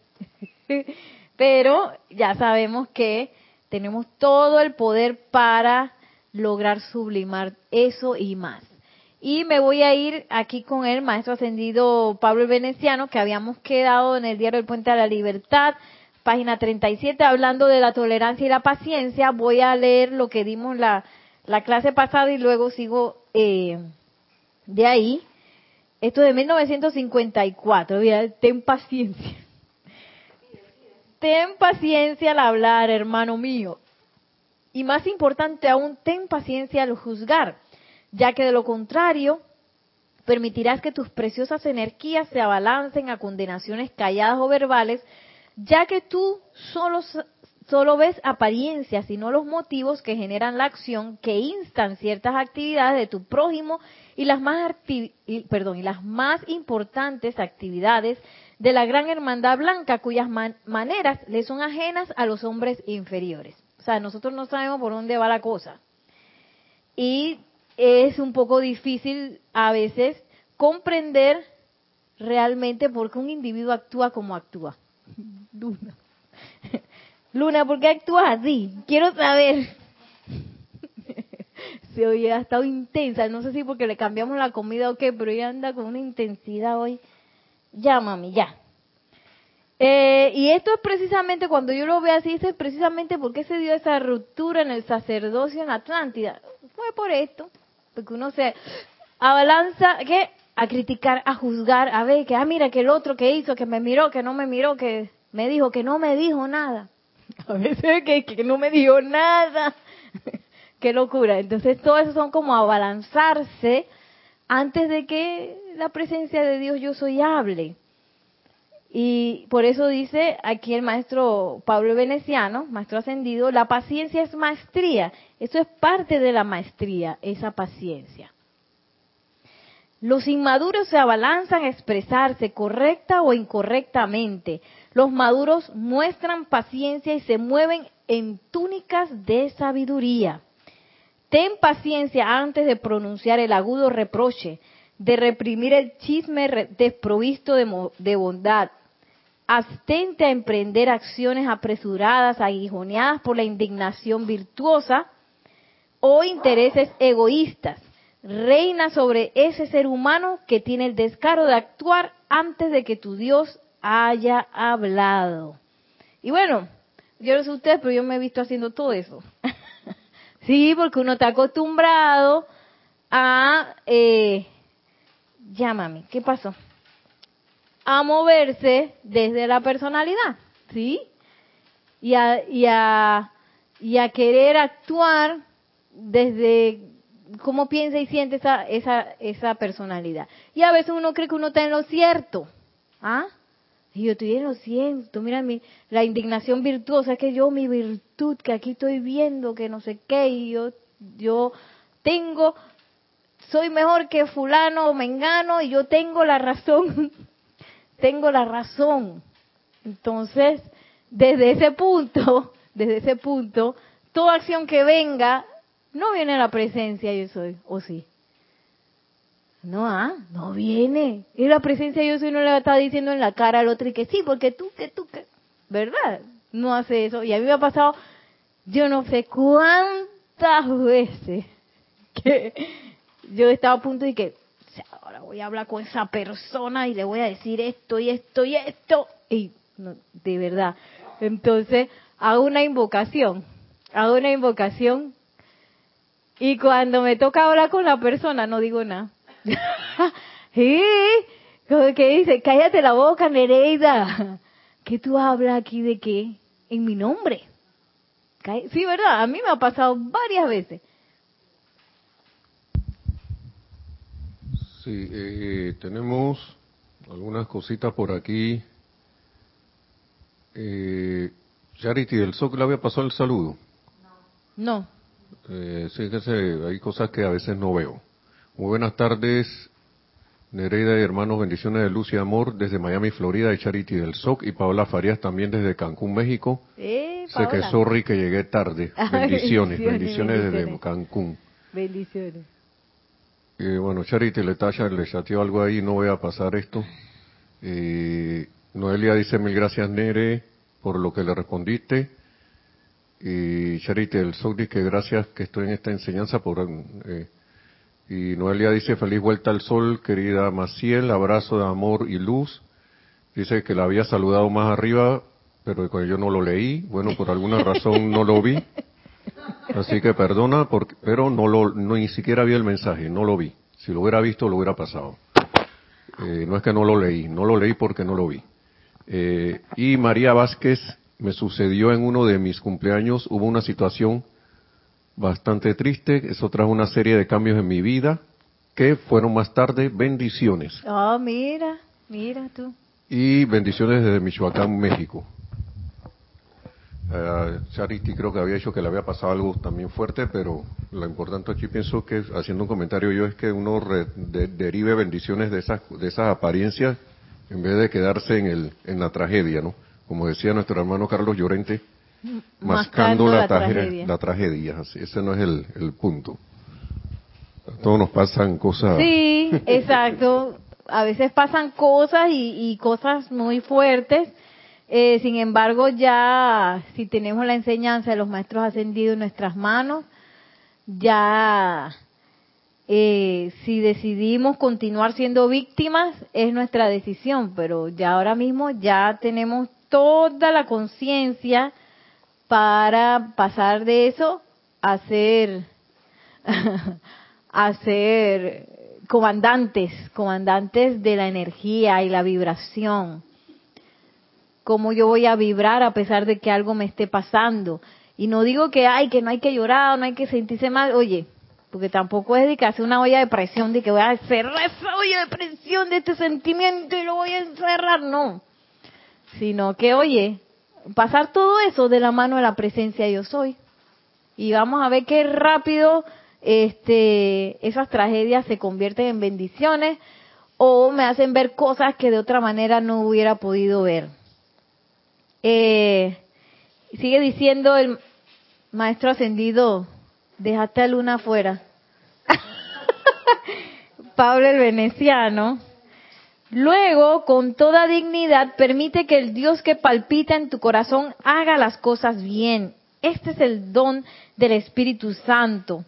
Pero ya sabemos que tenemos todo el poder para lograr sublimar eso y más. Y me voy a ir aquí con el maestro ascendido Pablo el Veneciano, que habíamos quedado en el diario El Puente de la Libertad, página 37, hablando de la tolerancia y la paciencia. Voy a leer lo que dimos la, la clase pasada y luego sigo eh, de ahí. Esto de 1954. Mira, ten paciencia. Ten paciencia al hablar, hermano mío. Y más importante aún, ten paciencia al juzgar ya que de lo contrario permitirás que tus preciosas energías se abalancen a condenaciones calladas o verbales, ya que tú solo, solo ves apariencias y no los motivos que generan la acción que instan ciertas actividades de tu prójimo y las más, perdón, y las más importantes actividades de la gran hermandad blanca cuyas maneras le son ajenas a los hombres inferiores. O sea, nosotros no sabemos por dónde va la cosa. Y es un poco difícil a veces comprender realmente por qué un individuo actúa como actúa. Luna. Luna, ¿por qué actúas así? Quiero saber. Se oye, ha estado intensa. No sé si porque le cambiamos la comida o qué, pero ella anda con una intensidad hoy. Ya, mami, ya. Eh, y esto es precisamente, cuando yo lo veo así, es precisamente porque se dio esa ruptura en el sacerdocio en Atlántida. Fue por esto porque uno se abalanza, ¿qué? A criticar, a juzgar, a ver que, ah, mira, que el otro que hizo, que me miró, que no me miró, que me dijo, que no me dijo nada. A veces que, que no me dijo nada. Qué locura. Entonces, todo eso son como abalanzarse antes de que la presencia de Dios yo soy hable. Y por eso dice aquí el maestro Pablo Veneciano, maestro ascendido, la paciencia es maestría. Eso es parte de la maestría, esa paciencia. Los inmaduros se abalanzan a expresarse correcta o incorrectamente. Los maduros muestran paciencia y se mueven en túnicas de sabiduría. Ten paciencia antes de pronunciar el agudo reproche, de reprimir el chisme desprovisto de, de bondad, abstente a emprender acciones apresuradas, aguijoneadas por la indignación virtuosa o intereses egoístas. Reina sobre ese ser humano que tiene el descaro de actuar antes de que tu Dios haya hablado. Y bueno, yo no sé ustedes, pero yo me he visto haciendo todo eso. sí, porque uno está acostumbrado a... Eh, llámame, ¿qué pasó? A moverse desde la personalidad, ¿sí? Y a, y a, y a querer actuar desde cómo piensa y siente esa, esa, esa personalidad. Y a veces uno cree que uno está en lo cierto. ¿Ah? Y yo estoy en lo cierto. Mira, mi, la indignación virtuosa es que yo, mi virtud, que aquí estoy viendo, que no sé qué, y yo, yo tengo, soy mejor que fulano o mengano, y yo tengo la razón. tengo la razón. Entonces, desde ese punto, desde ese punto, toda acción que venga no viene a la presencia yo soy, ¿o sí? No, ah, no viene. Y la presencia yo soy no le está diciendo en la cara al otro y que sí, porque tú, que tú, que... ¿Verdad? No hace eso. Y a mí me ha pasado, yo no sé cuántas veces que yo estaba a punto de que, ahora voy a hablar con esa persona y le voy a decir esto y esto y esto. Y no, de verdad. Entonces, hago una invocación. Hago una invocación y cuando me toca hablar con la persona, no digo nada. ¿Sí? Como que dice, cállate la boca, Nereida. ¿Qué tú hablas aquí de qué? En mi nombre. Sí, ¿verdad? A mí me ha pasado varias veces. Sí, eh, tenemos algunas cositas por aquí. Eh, Charity del SOC le había pasado el saludo. No. Eh, sí, hay cosas que a veces no veo. Muy buenas tardes, Nereida y hermanos, bendiciones de luz y amor desde Miami, Florida, y Charity del SOC, y Paola Farías también desde Cancún, México. Eh, sé que sorry que llegué tarde. Bendiciones, bendiciones, desde Cancún. Bendiciones. Eh, bueno, Charity le, le chateó algo ahí, no voy a pasar esto. Eh, Noelia dice mil gracias, Nere, por lo que le respondiste. Y Charity el dice que gracias que estoy en esta enseñanza por... Eh, y Noelia dice feliz vuelta al sol, querida Maciel, abrazo de amor y luz. Dice que la había saludado más arriba, pero yo no lo leí. Bueno, por alguna razón no lo vi. Así que perdona, porque, pero no lo, no, ni siquiera vi el mensaje, no lo vi. Si lo hubiera visto, lo hubiera pasado. Eh, no es que no lo leí, no lo leí porque no lo vi. Eh, y María Vázquez me sucedió en uno de mis cumpleaños, hubo una situación bastante triste, eso trajo una serie de cambios en mi vida que fueron más tarde bendiciones. Oh, mira, mira tú. Y bendiciones desde Michoacán, México. Uh, Charity creo que había dicho que le había pasado algo también fuerte, pero lo importante aquí pienso que, haciendo un comentario yo, es que uno derive bendiciones de esas, de esas apariencias en vez de quedarse en, el, en la tragedia, ¿no? como decía nuestro hermano Carlos Llorente, mascando, la, tragedia. La tragedia ese no es el, punto. A todos nos pasan cosas. Sí, exacto. A veces pasan cosas y, cosas muy fuertes. Eh, sin embargo, ya si tenemos la enseñanza de los maestros ascendidos en nuestras manos, ya eh, si decidimos continuar siendo víctimas es nuestra decisión, pero ya ahora mismo ya tenemos toda la conciencia para pasar de eso a ser, a ser comandantes, comandantes de la energía y la vibración. Cómo yo voy a vibrar a pesar de que algo me esté pasando. Y no digo que hay, que no hay que llorar, no hay que sentirse mal. Oye, porque tampoco es de que hace una olla de presión, de que voy a cerrar esa olla de presión de este sentimiento y lo voy a encerrar. No sino que, oye, pasar todo eso de la mano de la presencia yo soy. Y vamos a ver qué rápido este, esas tragedias se convierten en bendiciones o me hacen ver cosas que de otra manera no hubiera podido ver. Eh, sigue diciendo el maestro ascendido, déjate a Luna afuera. Pablo el Veneciano Luego, con toda dignidad, permite que el Dios que palpita en tu corazón haga las cosas bien. Este es el don del Espíritu Santo.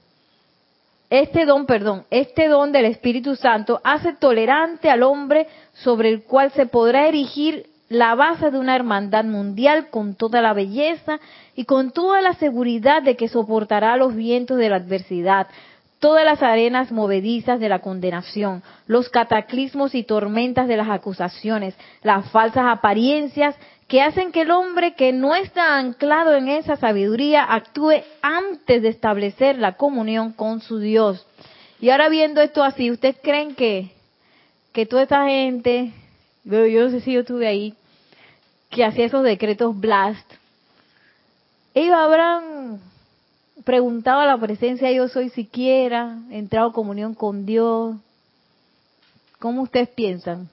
Este don, perdón, este don del Espíritu Santo hace tolerante al hombre sobre el cual se podrá erigir la base de una hermandad mundial con toda la belleza y con toda la seguridad de que soportará los vientos de la adversidad, todas las arenas movedizas de la condenación, los cataclismos y tormentas de las acusaciones, las falsas apariencias que hacen que el hombre que no está anclado en esa sabiduría actúe antes de establecer la comunión con su Dios. Y ahora viendo esto así, ¿ustedes creen que, que toda esta gente, yo no sé si yo estuve ahí, que hacía esos decretos blast, ellos habrán preguntado a la presencia yo soy siquiera, entrado en comunión con Dios. ¿Cómo ustedes piensan?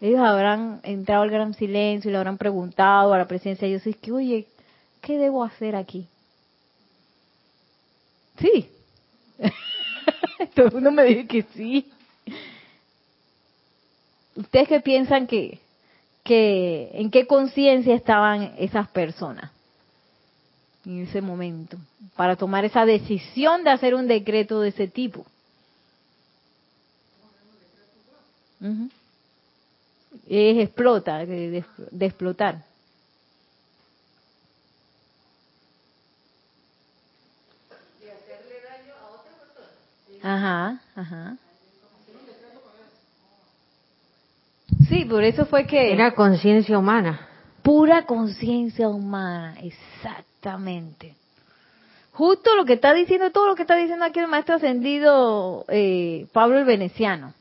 Ellos habrán entrado al gran silencio y le habrán preguntado a la presencia Dios, es que, oye, ¿qué debo hacer aquí? Sí. Todo el mundo me dice que sí. ¿Ustedes qué piensan que, que en qué conciencia estaban esas personas en ese momento para tomar esa decisión de hacer un decreto de ese tipo? es explota, de, explotar. Ajá, ajá. Sí, por eso fue que... Era conciencia humana. Pura conciencia humana, exactamente. Justo lo que está diciendo, todo lo que está diciendo aquí el maestro ascendido eh, Pablo el Veneciano.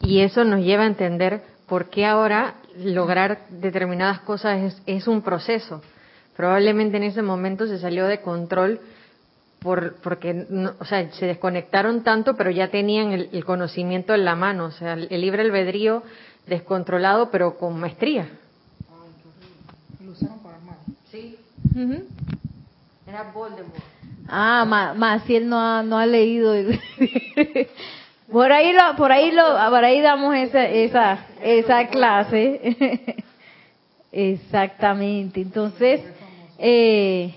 Y eso nos lleva a entender por qué ahora lograr determinadas cosas es, un proceso. Probablemente en ese momento se salió de control por, porque o sea, se desconectaron tanto, pero ya tenían el, conocimiento en la mano, o sea, el, libre albedrío descontrolado, pero con maestría. Lo usaron para mal. Sí. Era Voldemort. Ah, más si él no ha, no ha leído. Por ahí lo, por ahí lo, por ahí damos esa, esa, esa clase. Exactamente. Entonces, eh,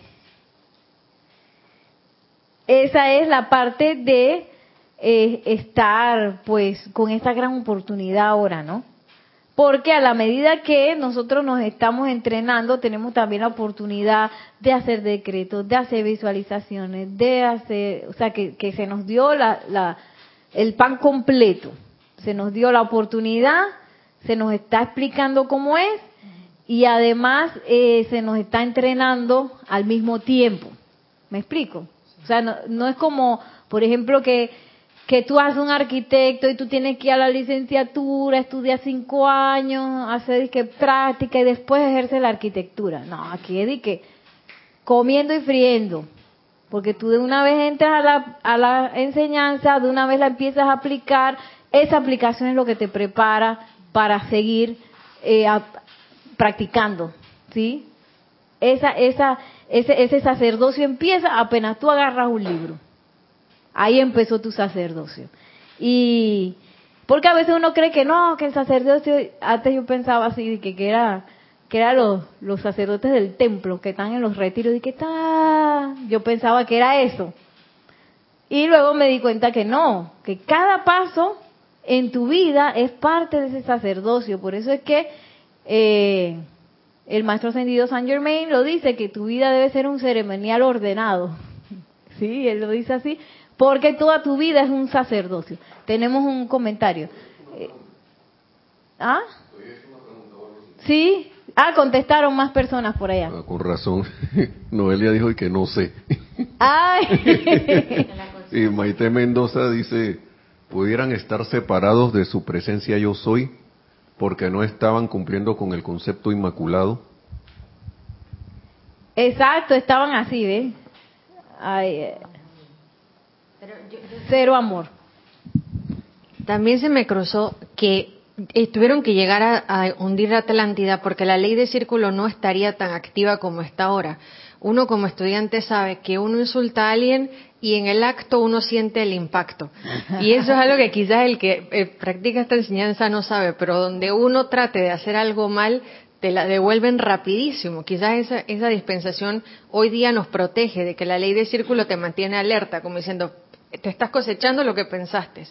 esa es la parte de eh, estar, pues, con esta gran oportunidad ahora, ¿no? Porque a la medida que nosotros nos estamos entrenando, tenemos también la oportunidad de hacer decretos, de hacer visualizaciones, de hacer, o sea, que, que se nos dio la, la el pan completo. Se nos dio la oportunidad, se nos está explicando cómo es y además eh, se nos está entrenando al mismo tiempo. ¿Me explico? O sea, no, es como, por ejemplo, que, que tú haces un arquitecto y tú tienes que ir a la licenciatura, estudiar cinco años, hacer que práctica y después ejerce la arquitectura. No, aquí es que comiendo y friendo. Porque tú de una vez entras a la, a la enseñanza, de una vez la empiezas a aplicar, esa aplicación es lo que te prepara para seguir eh, practicando, ¿sí? Esa, esa, ese, ese sacerdocio empieza apenas tú agarras un libro. Ahí empezó tu sacerdocio. Y porque a veces uno cree que no, que el sacerdocio, antes yo pensaba así, que, que era que eran los, los sacerdotes del templo que están en los retiros y que está, yo pensaba que era eso. Y luego me di cuenta que no, que cada paso en tu vida es parte de ese sacerdocio. Por eso es que eh, el maestro ascendido Saint Germain lo dice, que tu vida debe ser un ceremonial ordenado. Sí, él lo dice así, porque toda tu vida es un sacerdocio. Tenemos un comentario. Eh, ¿Ah? Sí, Ah, contestaron más personas por allá. Ah, con razón. Noelia dijo que no sé. Ay. y Maite Mendoza dice, pudieran estar separados de su presencia yo soy porque no estaban cumpliendo con el concepto inmaculado. Exacto, estaban así, ¿ves? Eh. Cero amor. También se me cruzó que tuvieron que llegar a, hundir la Atlántida porque la ley de círculo no estaría tan activa como está ahora. Uno como estudiante sabe que uno insulta a alguien y en el acto uno siente el impacto. Y eso es algo que quizás el que eh, practica esta enseñanza no sabe, pero donde uno trate de hacer algo mal, te la devuelven rapidísimo. Quizás esa, esa dispensación hoy día nos protege de que la ley de círculo te mantiene alerta, como diciendo, te estás cosechando lo que pensaste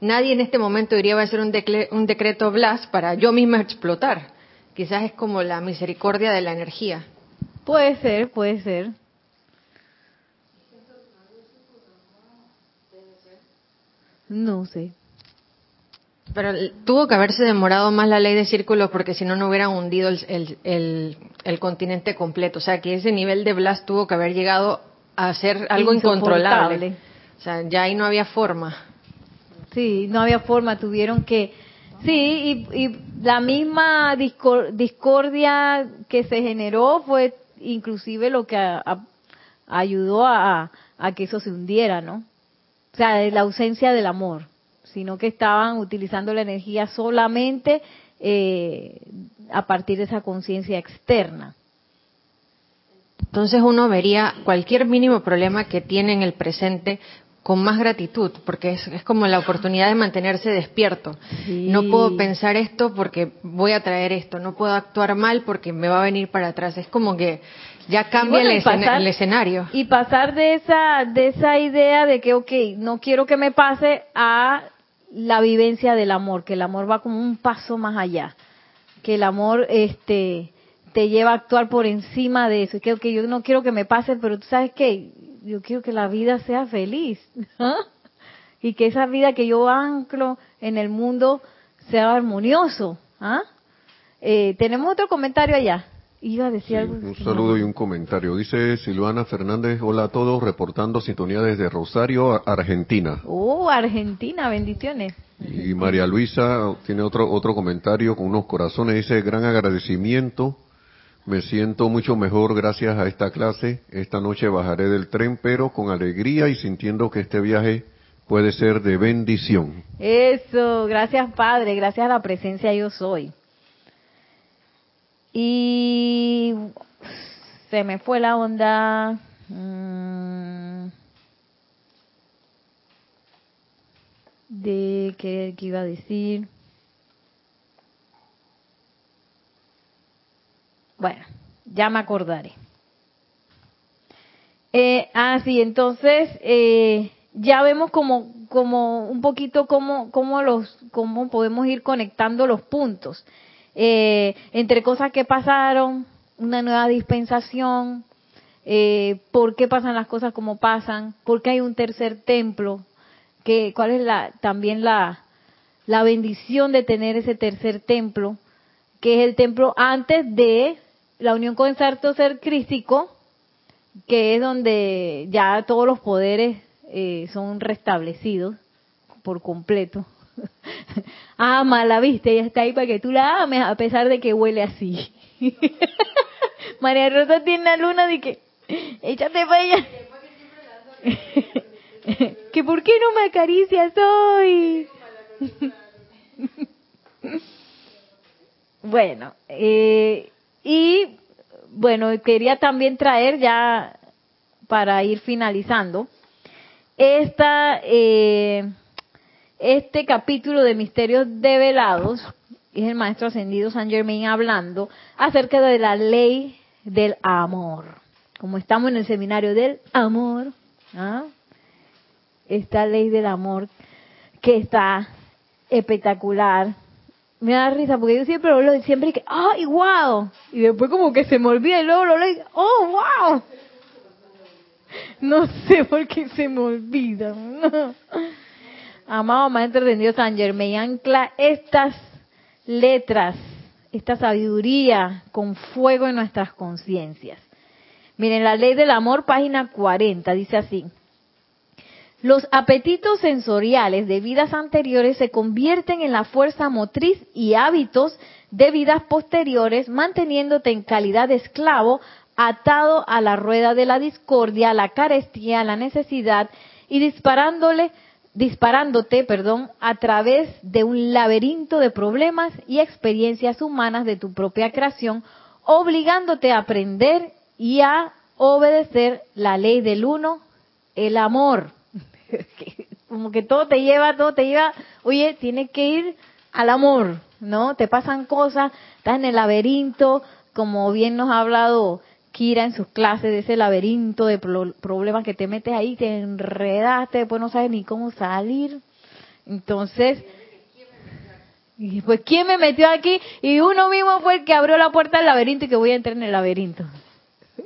nadie en este momento diría va a ser un, un decreto Blas para yo misma explotar. Quizás es como la misericordia de la energía. Puede ser, puede ser. No sé. Pero tuvo que haberse demorado más la ley de círculos porque si no, no hubieran hundido el, el, el, continente completo. O sea, que ese nivel de blast tuvo que haber llegado a ser algo incontrolable. O sea, ya ahí no había forma. Sí, no había forma. Tuvieron que... Sí, y, y la misma discordia que se generó fue inclusive lo que ayudó a, a que eso se hundiera, ¿no? Sea, la ausencia del amor sino que estaban utilizando la energía solamente eh, a partir de esa conciencia externa. Entonces uno vería cualquier mínimo problema que tiene en el presente con más gratitud, porque es, como la oportunidad de mantenerse despierto. No puedo pensar esto porque voy a traer esto, no puedo actuar mal porque me va a venir para atrás. Es como que ya cambia el, el, escenario. Y pasar de esa, de esa idea de que, ok, no quiero que me pase a la vivencia del amor, que el amor va como un paso más allá, que el amor este te lleva a actuar por encima de eso. Que, que yo no quiero que me pase, pero tú sabes que yo quiero que la vida sea feliz. ¿ah? Y que esa vida que yo anclo en el mundo sea armonioso. ¿ah? Eh, Tenemos otro comentario allá. Iba a decir algo. Un saludo y un comentario. Dice Silvana Fernández, hola a todos, reportando sintonía desde Rosario, Argentina. Oh, Argentina, bendiciones. Y María Luisa tiene otro, otro comentario con unos corazones, dice, gran agradecimiento, me siento mucho mejor gracias a esta clase, esta noche bajaré del tren, pero con alegría y sintiendo que este viaje puede ser de bendición. Eso, gracias Padre, gracias a la presencia yo soy. Y se me fue la onda. Mm, de qué, iba a decir. Bueno, ya me acordaré. Eh, ah, sí, entonces eh, ya vemos como, como un poquito cómo, cómo, los, cómo podemos ir conectando los puntos. Eh, entre cosas que pasaron, una nueva dispensación, eh, por qué pasan las cosas como pasan, por qué hay un tercer templo, que, cuál es la, también la, la bendición de tener ese tercer templo, que es el templo antes de la unión con el Ser Crístico, que es donde ya todos los poderes eh, son restablecidos por completo. Ama la viste, ella está ahí para que tú la ames a pesar de que huele así. María Rosa tiene la luna de que, échate para allá. que por qué no me acaricias hoy. bueno, eh, y bueno, quería también traer ya para ir finalizando esta eh, este capítulo de Misterios Develados, es el Maestro Ascendido San Germain hablando acerca de la ley del amor. Como estamos en el seminario del amor, ¿ah? esta ley del amor que está espectacular. Me da risa porque yo siempre lo siempre que, ¡ay, wow! Y después como que se me olvida y luego lo leo, ¡oh, wow! No sé por qué se me olvida. amado Maestro Dios San Germain, ancla estas letras, esta sabiduría con fuego en nuestras conciencias. Miren, la ley del amor, página 40, dice así. Los apetitos sensoriales de vidas anteriores se convierten en la fuerza motriz y hábitos de vidas posteriores, manteniéndote en calidad de esclavo, atado a la rueda de la discordia, la carestía, la necesidad y disparándole disparándote, perdón, a través de un laberinto de problemas y experiencias humanas de tu propia creación, obligándote a aprender y a obedecer la ley del uno, el amor. Como que todo te lleva, todo te lleva, oye, tienes que ir al amor, ¿no? Te pasan cosas, estás en el laberinto, como bien nos ha hablado Kira en sus clases de ese laberinto de problemas que te metes ahí, te enredaste, después no sabes ni cómo salir. Entonces, y pues ¿quién me metió aquí? Y uno mismo fue el que abrió la puerta del laberinto y que voy a entrar en el laberinto.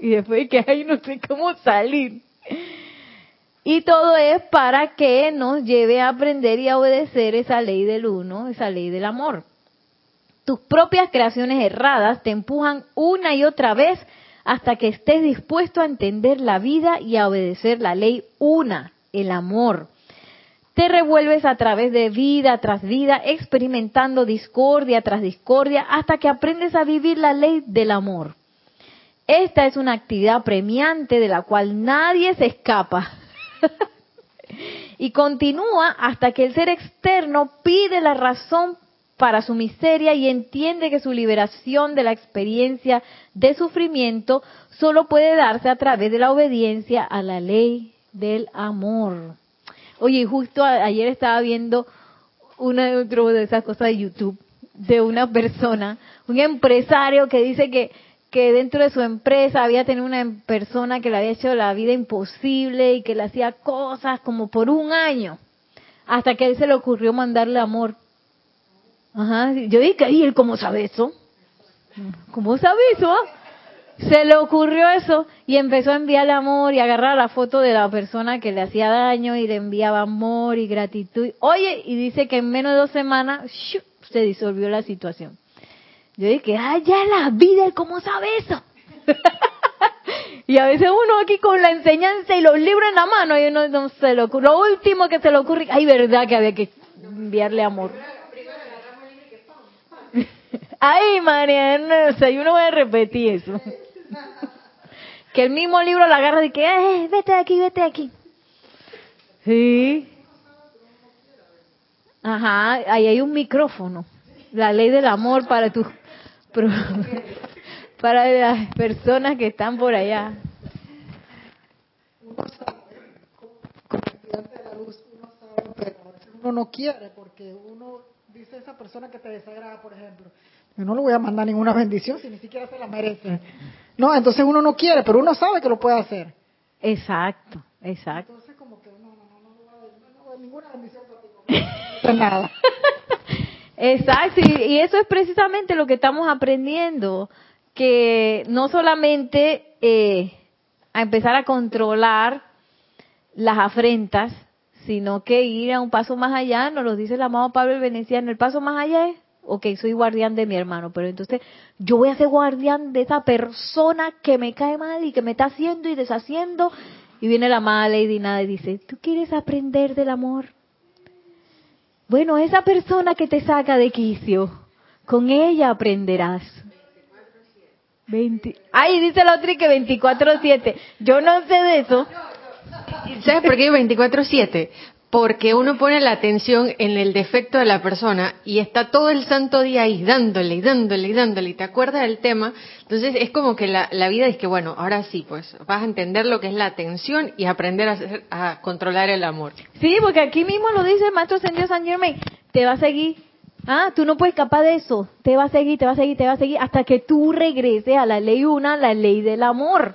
Y después que ahí no sé cómo salir. Y todo es para que nos lleve a aprender y a obedecer esa ley del uno, esa ley del amor. Tus propias creaciones erradas te empujan una y otra vez hasta que estés dispuesto a entender la vida y a obedecer la ley una, el amor. Te revuelves a través de vida tras vida, experimentando discordia tras discordia, hasta que aprendes a vivir la ley del amor. Esta es una actividad premiante de la cual nadie se escapa. y continúa hasta que el ser externo pide la razón para su miseria y entiende que su liberación de la experiencia de sufrimiento solo puede darse a través de la obediencia a la ley del amor. Oye, justo ayer estaba viendo una de esas cosas de YouTube de una persona, un empresario que dice que que dentro de su empresa había tenido una persona que le había hecho la vida imposible y que le hacía cosas como por un año, hasta que a él se le ocurrió mandarle amor. Ajá, yo dije, ¿y él cómo sabe eso? ¿Cómo sabe eso? Se le ocurrió eso y empezó a enviarle amor y agarrar la foto de la persona que le hacía daño y le enviaba amor y gratitud. Oye, y dice que en menos de dos semanas se disolvió la situación. Yo dije, ay, ya la vida, ¿cómo sabe eso? y a veces uno aquí con la enseñanza y los libros en la mano, y uno no se lo Lo último que se le ocurre, ay, verdad que había que enviarle amor. ay, María, no sé, yo no voy a repetir eso. que el mismo libro la agarra y que, eh, vete de aquí, vete de aquí. Sí. Ajá, ahí hay un micrófono. La ley del amor para tus para las personas que están por allá. Uno no quiere porque uno dice esa persona que te desagrada, por ejemplo, yo no le voy a mandar ninguna bendición si ni siquiera se la merece. No, entonces uno no quiere, pero uno sabe que lo puede hacer. Exacto, exacto. Entonces como que no, no, no, no, no, ninguna bendición para ti. nada. Exacto, y, eso es precisamente lo que estamos aprendiendo, que no solamente eh, a empezar a controlar las afrentas, sino que ir a un paso más allá, nos lo dice el amado Pablo el Veneciano, el paso más allá es, ok, soy guardián de mi hermano, pero entonces yo voy a ser guardián de esa persona que me cae mal y que me está haciendo y deshaciendo, y viene la amada Lady Nada y dice, ¿tú quieres aprender del amor? Bueno, esa persona que te saca de quicio, con ella aprenderás. 20. Ay, dice la otra que 24-7. Yo no sé de eso. ¿Sabes por qué 24-7? Porque uno pone la atención en el defecto de la persona y está todo el santo día ahí dándole y dándole y dándole y te acuerdas del tema, entonces es como que la, vida es que, bueno, ahora sí, pues vas a entender lo que es la atención y aprender a, a controlar el amor. Sí, porque aquí mismo lo dice el maestro Ascendido San Germain, te va a seguir, ah, tú no puedes escapar de eso, te va a seguir, te va a seguir, te va a seguir, hasta que tú regreses a la ley una, la ley del amor.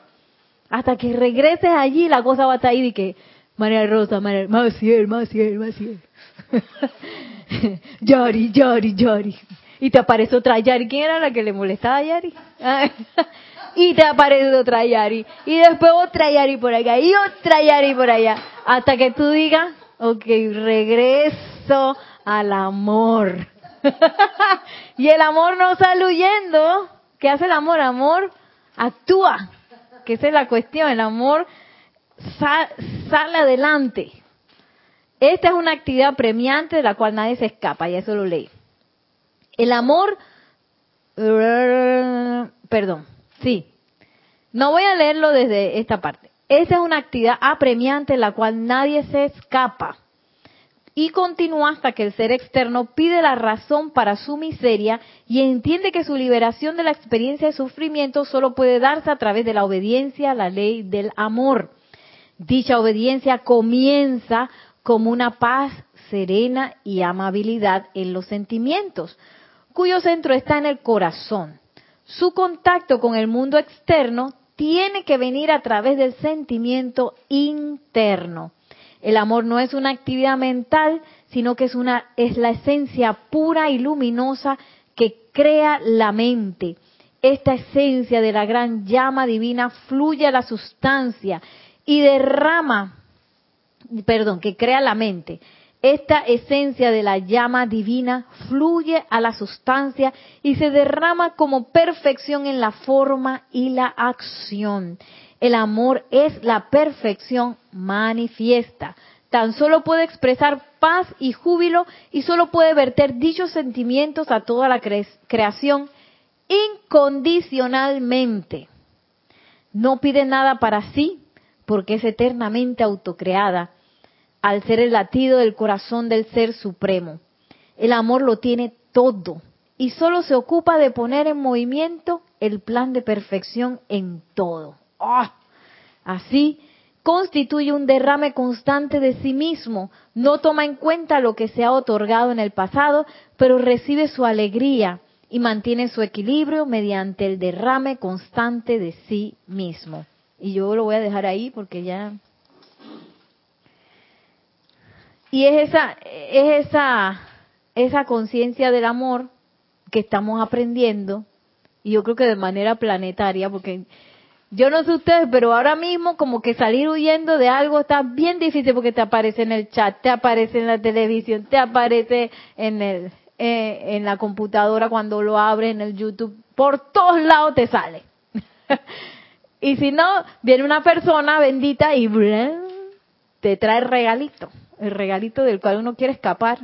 Hasta que regreses allí, la cosa va a estar ahí y que María Rosa, María, Maciel, Maciel, Maciel. Yari, Yari, Yari. Y te aparece otra Yari. ¿Quién era la que le molestaba a Yari? y te aparece otra Yari. Y después otra Yari por acá. Y otra Yari por allá. Hasta que tú digas, ok, regreso al amor. y el amor no sale huyendo. ¿Qué hace el amor? Amor actúa. Que esa es la cuestión. El amor sale adelante. Esta es una actividad premiante de la cual nadie se escapa, y eso lo leí. El amor, perdón, sí, no voy a leerlo desde esta parte. Esta es una actividad apremiante de la cual nadie se escapa. Y continúa hasta que el ser externo pide la razón para su miseria y entiende que su liberación de la experiencia de sufrimiento solo puede darse a través de la obediencia a la ley del amor. Dicha obediencia comienza como una paz serena y amabilidad en los sentimientos, cuyo centro está en el corazón. Su contacto con el mundo externo tiene que venir a través del sentimiento interno. El amor no es una actividad mental, sino que es una es la esencia pura y luminosa que crea la mente. Esta esencia de la gran llama divina fluye a la sustancia y derrama perdón, que crea la mente. Esta esencia de la llama divina fluye a la sustancia y se derrama como perfección en la forma y la acción. El amor es la perfección manifiesta. Tan solo puede expresar paz y júbilo y solo puede verter dichos sentimientos a toda la creación incondicionalmente. No pide nada para sí porque es eternamente autocreada al ser el latido del corazón del Ser Supremo. El amor lo tiene todo y solo se ocupa de poner en movimiento el plan de perfección en todo. ¡Ah! Así, constituye un derrame constante de sí mismo, no toma en cuenta lo que se ha otorgado en el pasado, pero recibe su alegría y mantiene su equilibrio mediante el derrame constante de sí mismo. Y yo lo voy a dejar ahí porque ya y es esa, es esa, esa conciencia del amor que estamos aprendiendo, y yo creo que de manera planetaria, porque yo no sé ustedes, pero ahora mismo como que salir huyendo de algo está bien difícil porque te aparece en el chat, te aparece en la televisión, te aparece en el eh, en la computadora cuando lo abres en el YouTube, por todos lados te sale. y si no, viene una persona bendita y te trae regalito el regalito del cual uno quiere escapar,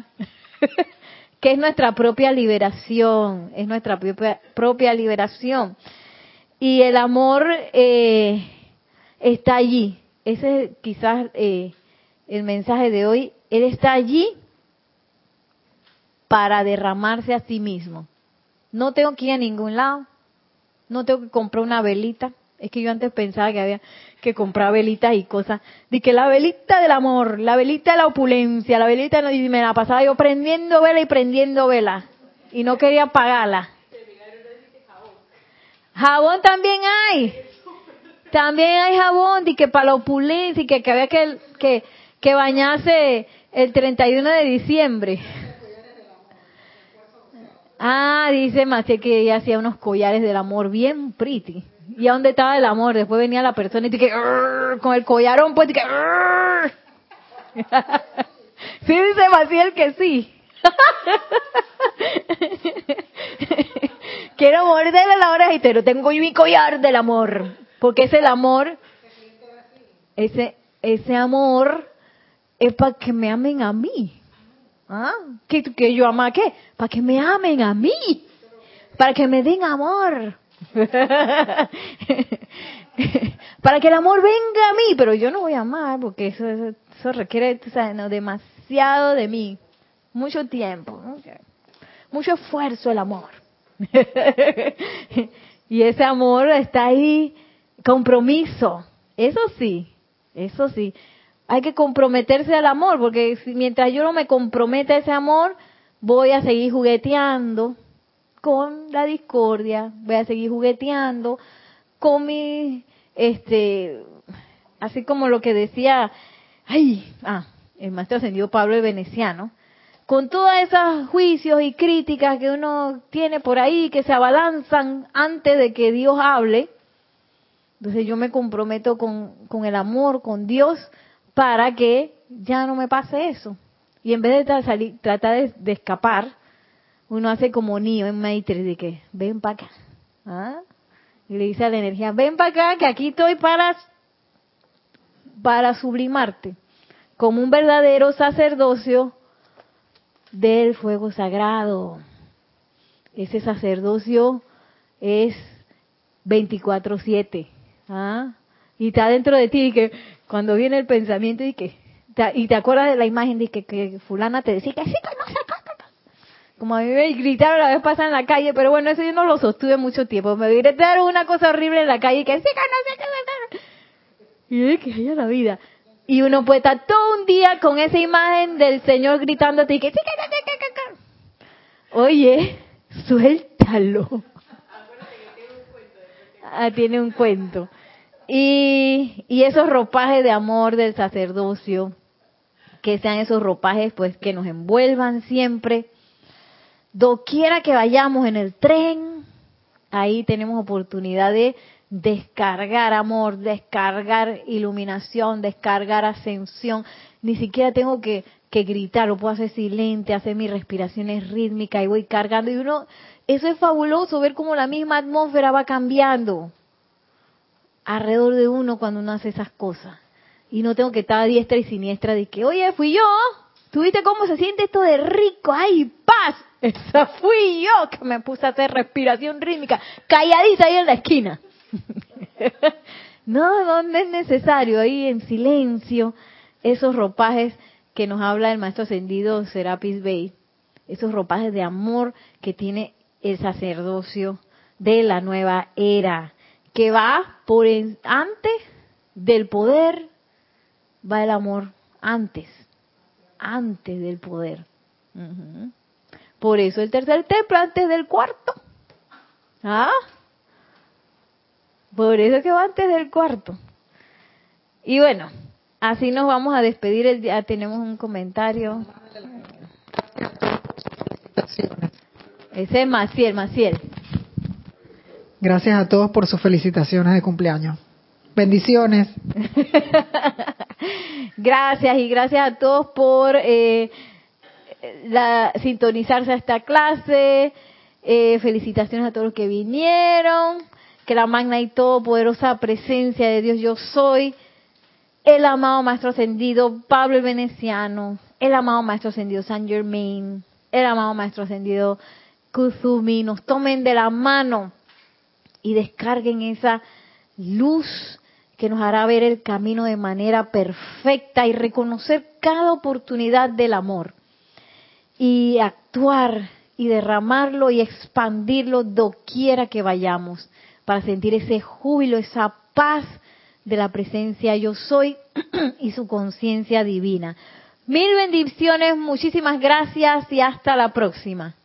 que es nuestra propia liberación, es nuestra propia, propia liberación. Y el amor eh, está allí. Ese es quizás eh, el mensaje de hoy. Él está allí para derramarse a sí mismo. No tengo que ir a ningún lado. No tengo que comprar una velita. Es que yo antes pensaba que había que comprar velitas y cosas. De que la velita del amor, la velita de la opulencia, la velita, no, y me la pasaba yo prendiendo vela y prendiendo vela. Y no quería pagarla. Jabón también hay. También hay jabón, y que para la opulencia, y que, que había que, que, que bañarse el 31 de diciembre. Ah, dice Maciel que ella hacía unos collares del amor bien pretty. ¿Y a dónde estaba el amor? Después venía la persona y dije, con el collarón, pues, dije, sí dice Maciel que sí. Quiero morderle la oreja y te tengo yo mi collar del amor. Porque es el amor, ese, ese amor es para que me amen a mí. ¿Ah? ¿Que, que yo ama a qué? Para que me amen a mí. Para que me den amor. Para que el amor venga a mí, pero yo no voy a amar porque eso, eso, requiere demasiado de mí, mucho tiempo, mucho esfuerzo el amor. y ese amor está ahí, compromiso, eso sí, eso sí. Hay que comprometerse al amor, porque mientras yo no me comprometa a ese amor, voy a seguir jugueteando, con la discordia, voy a seguir jugueteando con mi, este, así como lo que decía, ay, ah, el maestro ascendido Pablo el Veneciano, con todos esos juicios y críticas que uno tiene por ahí, que se abalanzan antes de que Dios hable, entonces yo me comprometo con, con el amor, con Dios, para que ya no me pase eso. Y en vez de salir, tratar de escapar, uno hace como niño en Matrix de que ven para acá. ¿Ah? Y le dice a la energía, ven para acá que aquí estoy para, para sublimarte. Como un verdadero sacerdocio del fuego sagrado. Ese sacerdocio es 24-7. ¿ah? Y está dentro de ti y que cuando viene el pensamiento y que y te acuerdas de la imagen de que, que fulana te decía que sí, que no como a mí me gritaron la vez pasada en la calle, pero bueno, eso yo no lo sostuve mucho tiempo. Me gritaron una cosa horrible en la calle que sí, que no sé qué. Y de que haya la vida. Y uno puede estar todo un día con esa imagen del Señor gritándote que sí, que, que, que, Oye, suéltalo. Ah, tiene un cuento. Y, y esos ropajes de amor del sacerdocio, que sean esos ropajes pues que nos envuelvan siempre doquiera que vayamos en el tren, ahí tenemos oportunidad de descargar amor, descargar iluminación, descargar ascensión. Ni siquiera tengo que, que gritar, lo puedo hacer silente, hacer mis respiraciones rítmicas y voy cargando. Y uno, eso es fabuloso, ver cómo la misma atmósfera va cambiando alrededor de uno cuando uno hace esas cosas. Y no tengo que estar a diestra y siniestra de que, oye, fui yo, ¿tuviste cómo se siente esto de rico? ¡Ay, Esa fui yo que me puse a hacer respiración rítmica, calladita ahí en la esquina. no, donde es necesario, ahí en silencio, esos ropajes que nos habla el maestro ascendido Serapis Bey, esos ropajes de amor que tiene el sacerdocio de la nueva era, que va por antes del poder, va el amor antes, antes del poder. Por eso el tercer templo antes del cuarto. ¿Ah? Por eso que va antes del cuarto. Y bueno, así nos vamos a despedir. El día. Tenemos un comentario. Ese es Maciel, Maciel. Gracias a todos por sus felicitaciones de cumpleaños. Bendiciones. gracias y gracias a todos por eh, la, sintonizarse a esta clase. Eh, felicitaciones a todos los que vinieron. Que la magna y todopoderosa presencia de Dios yo soy. El amado Maestro Ascendido Pablo el Veneciano. El amado Maestro Ascendido San Germain. El amado Maestro Ascendido Kuzumi. Nos tomen de la mano y descarguen esa luz que nos hará ver el camino de manera perfecta y reconocer cada oportunidad del amor y actuar y derramarlo y expandirlo doquiera que vayamos para sentir ese júbilo, esa paz de la presencia yo soy y su conciencia divina. Mil bendiciones, muchísimas gracias y hasta la próxima.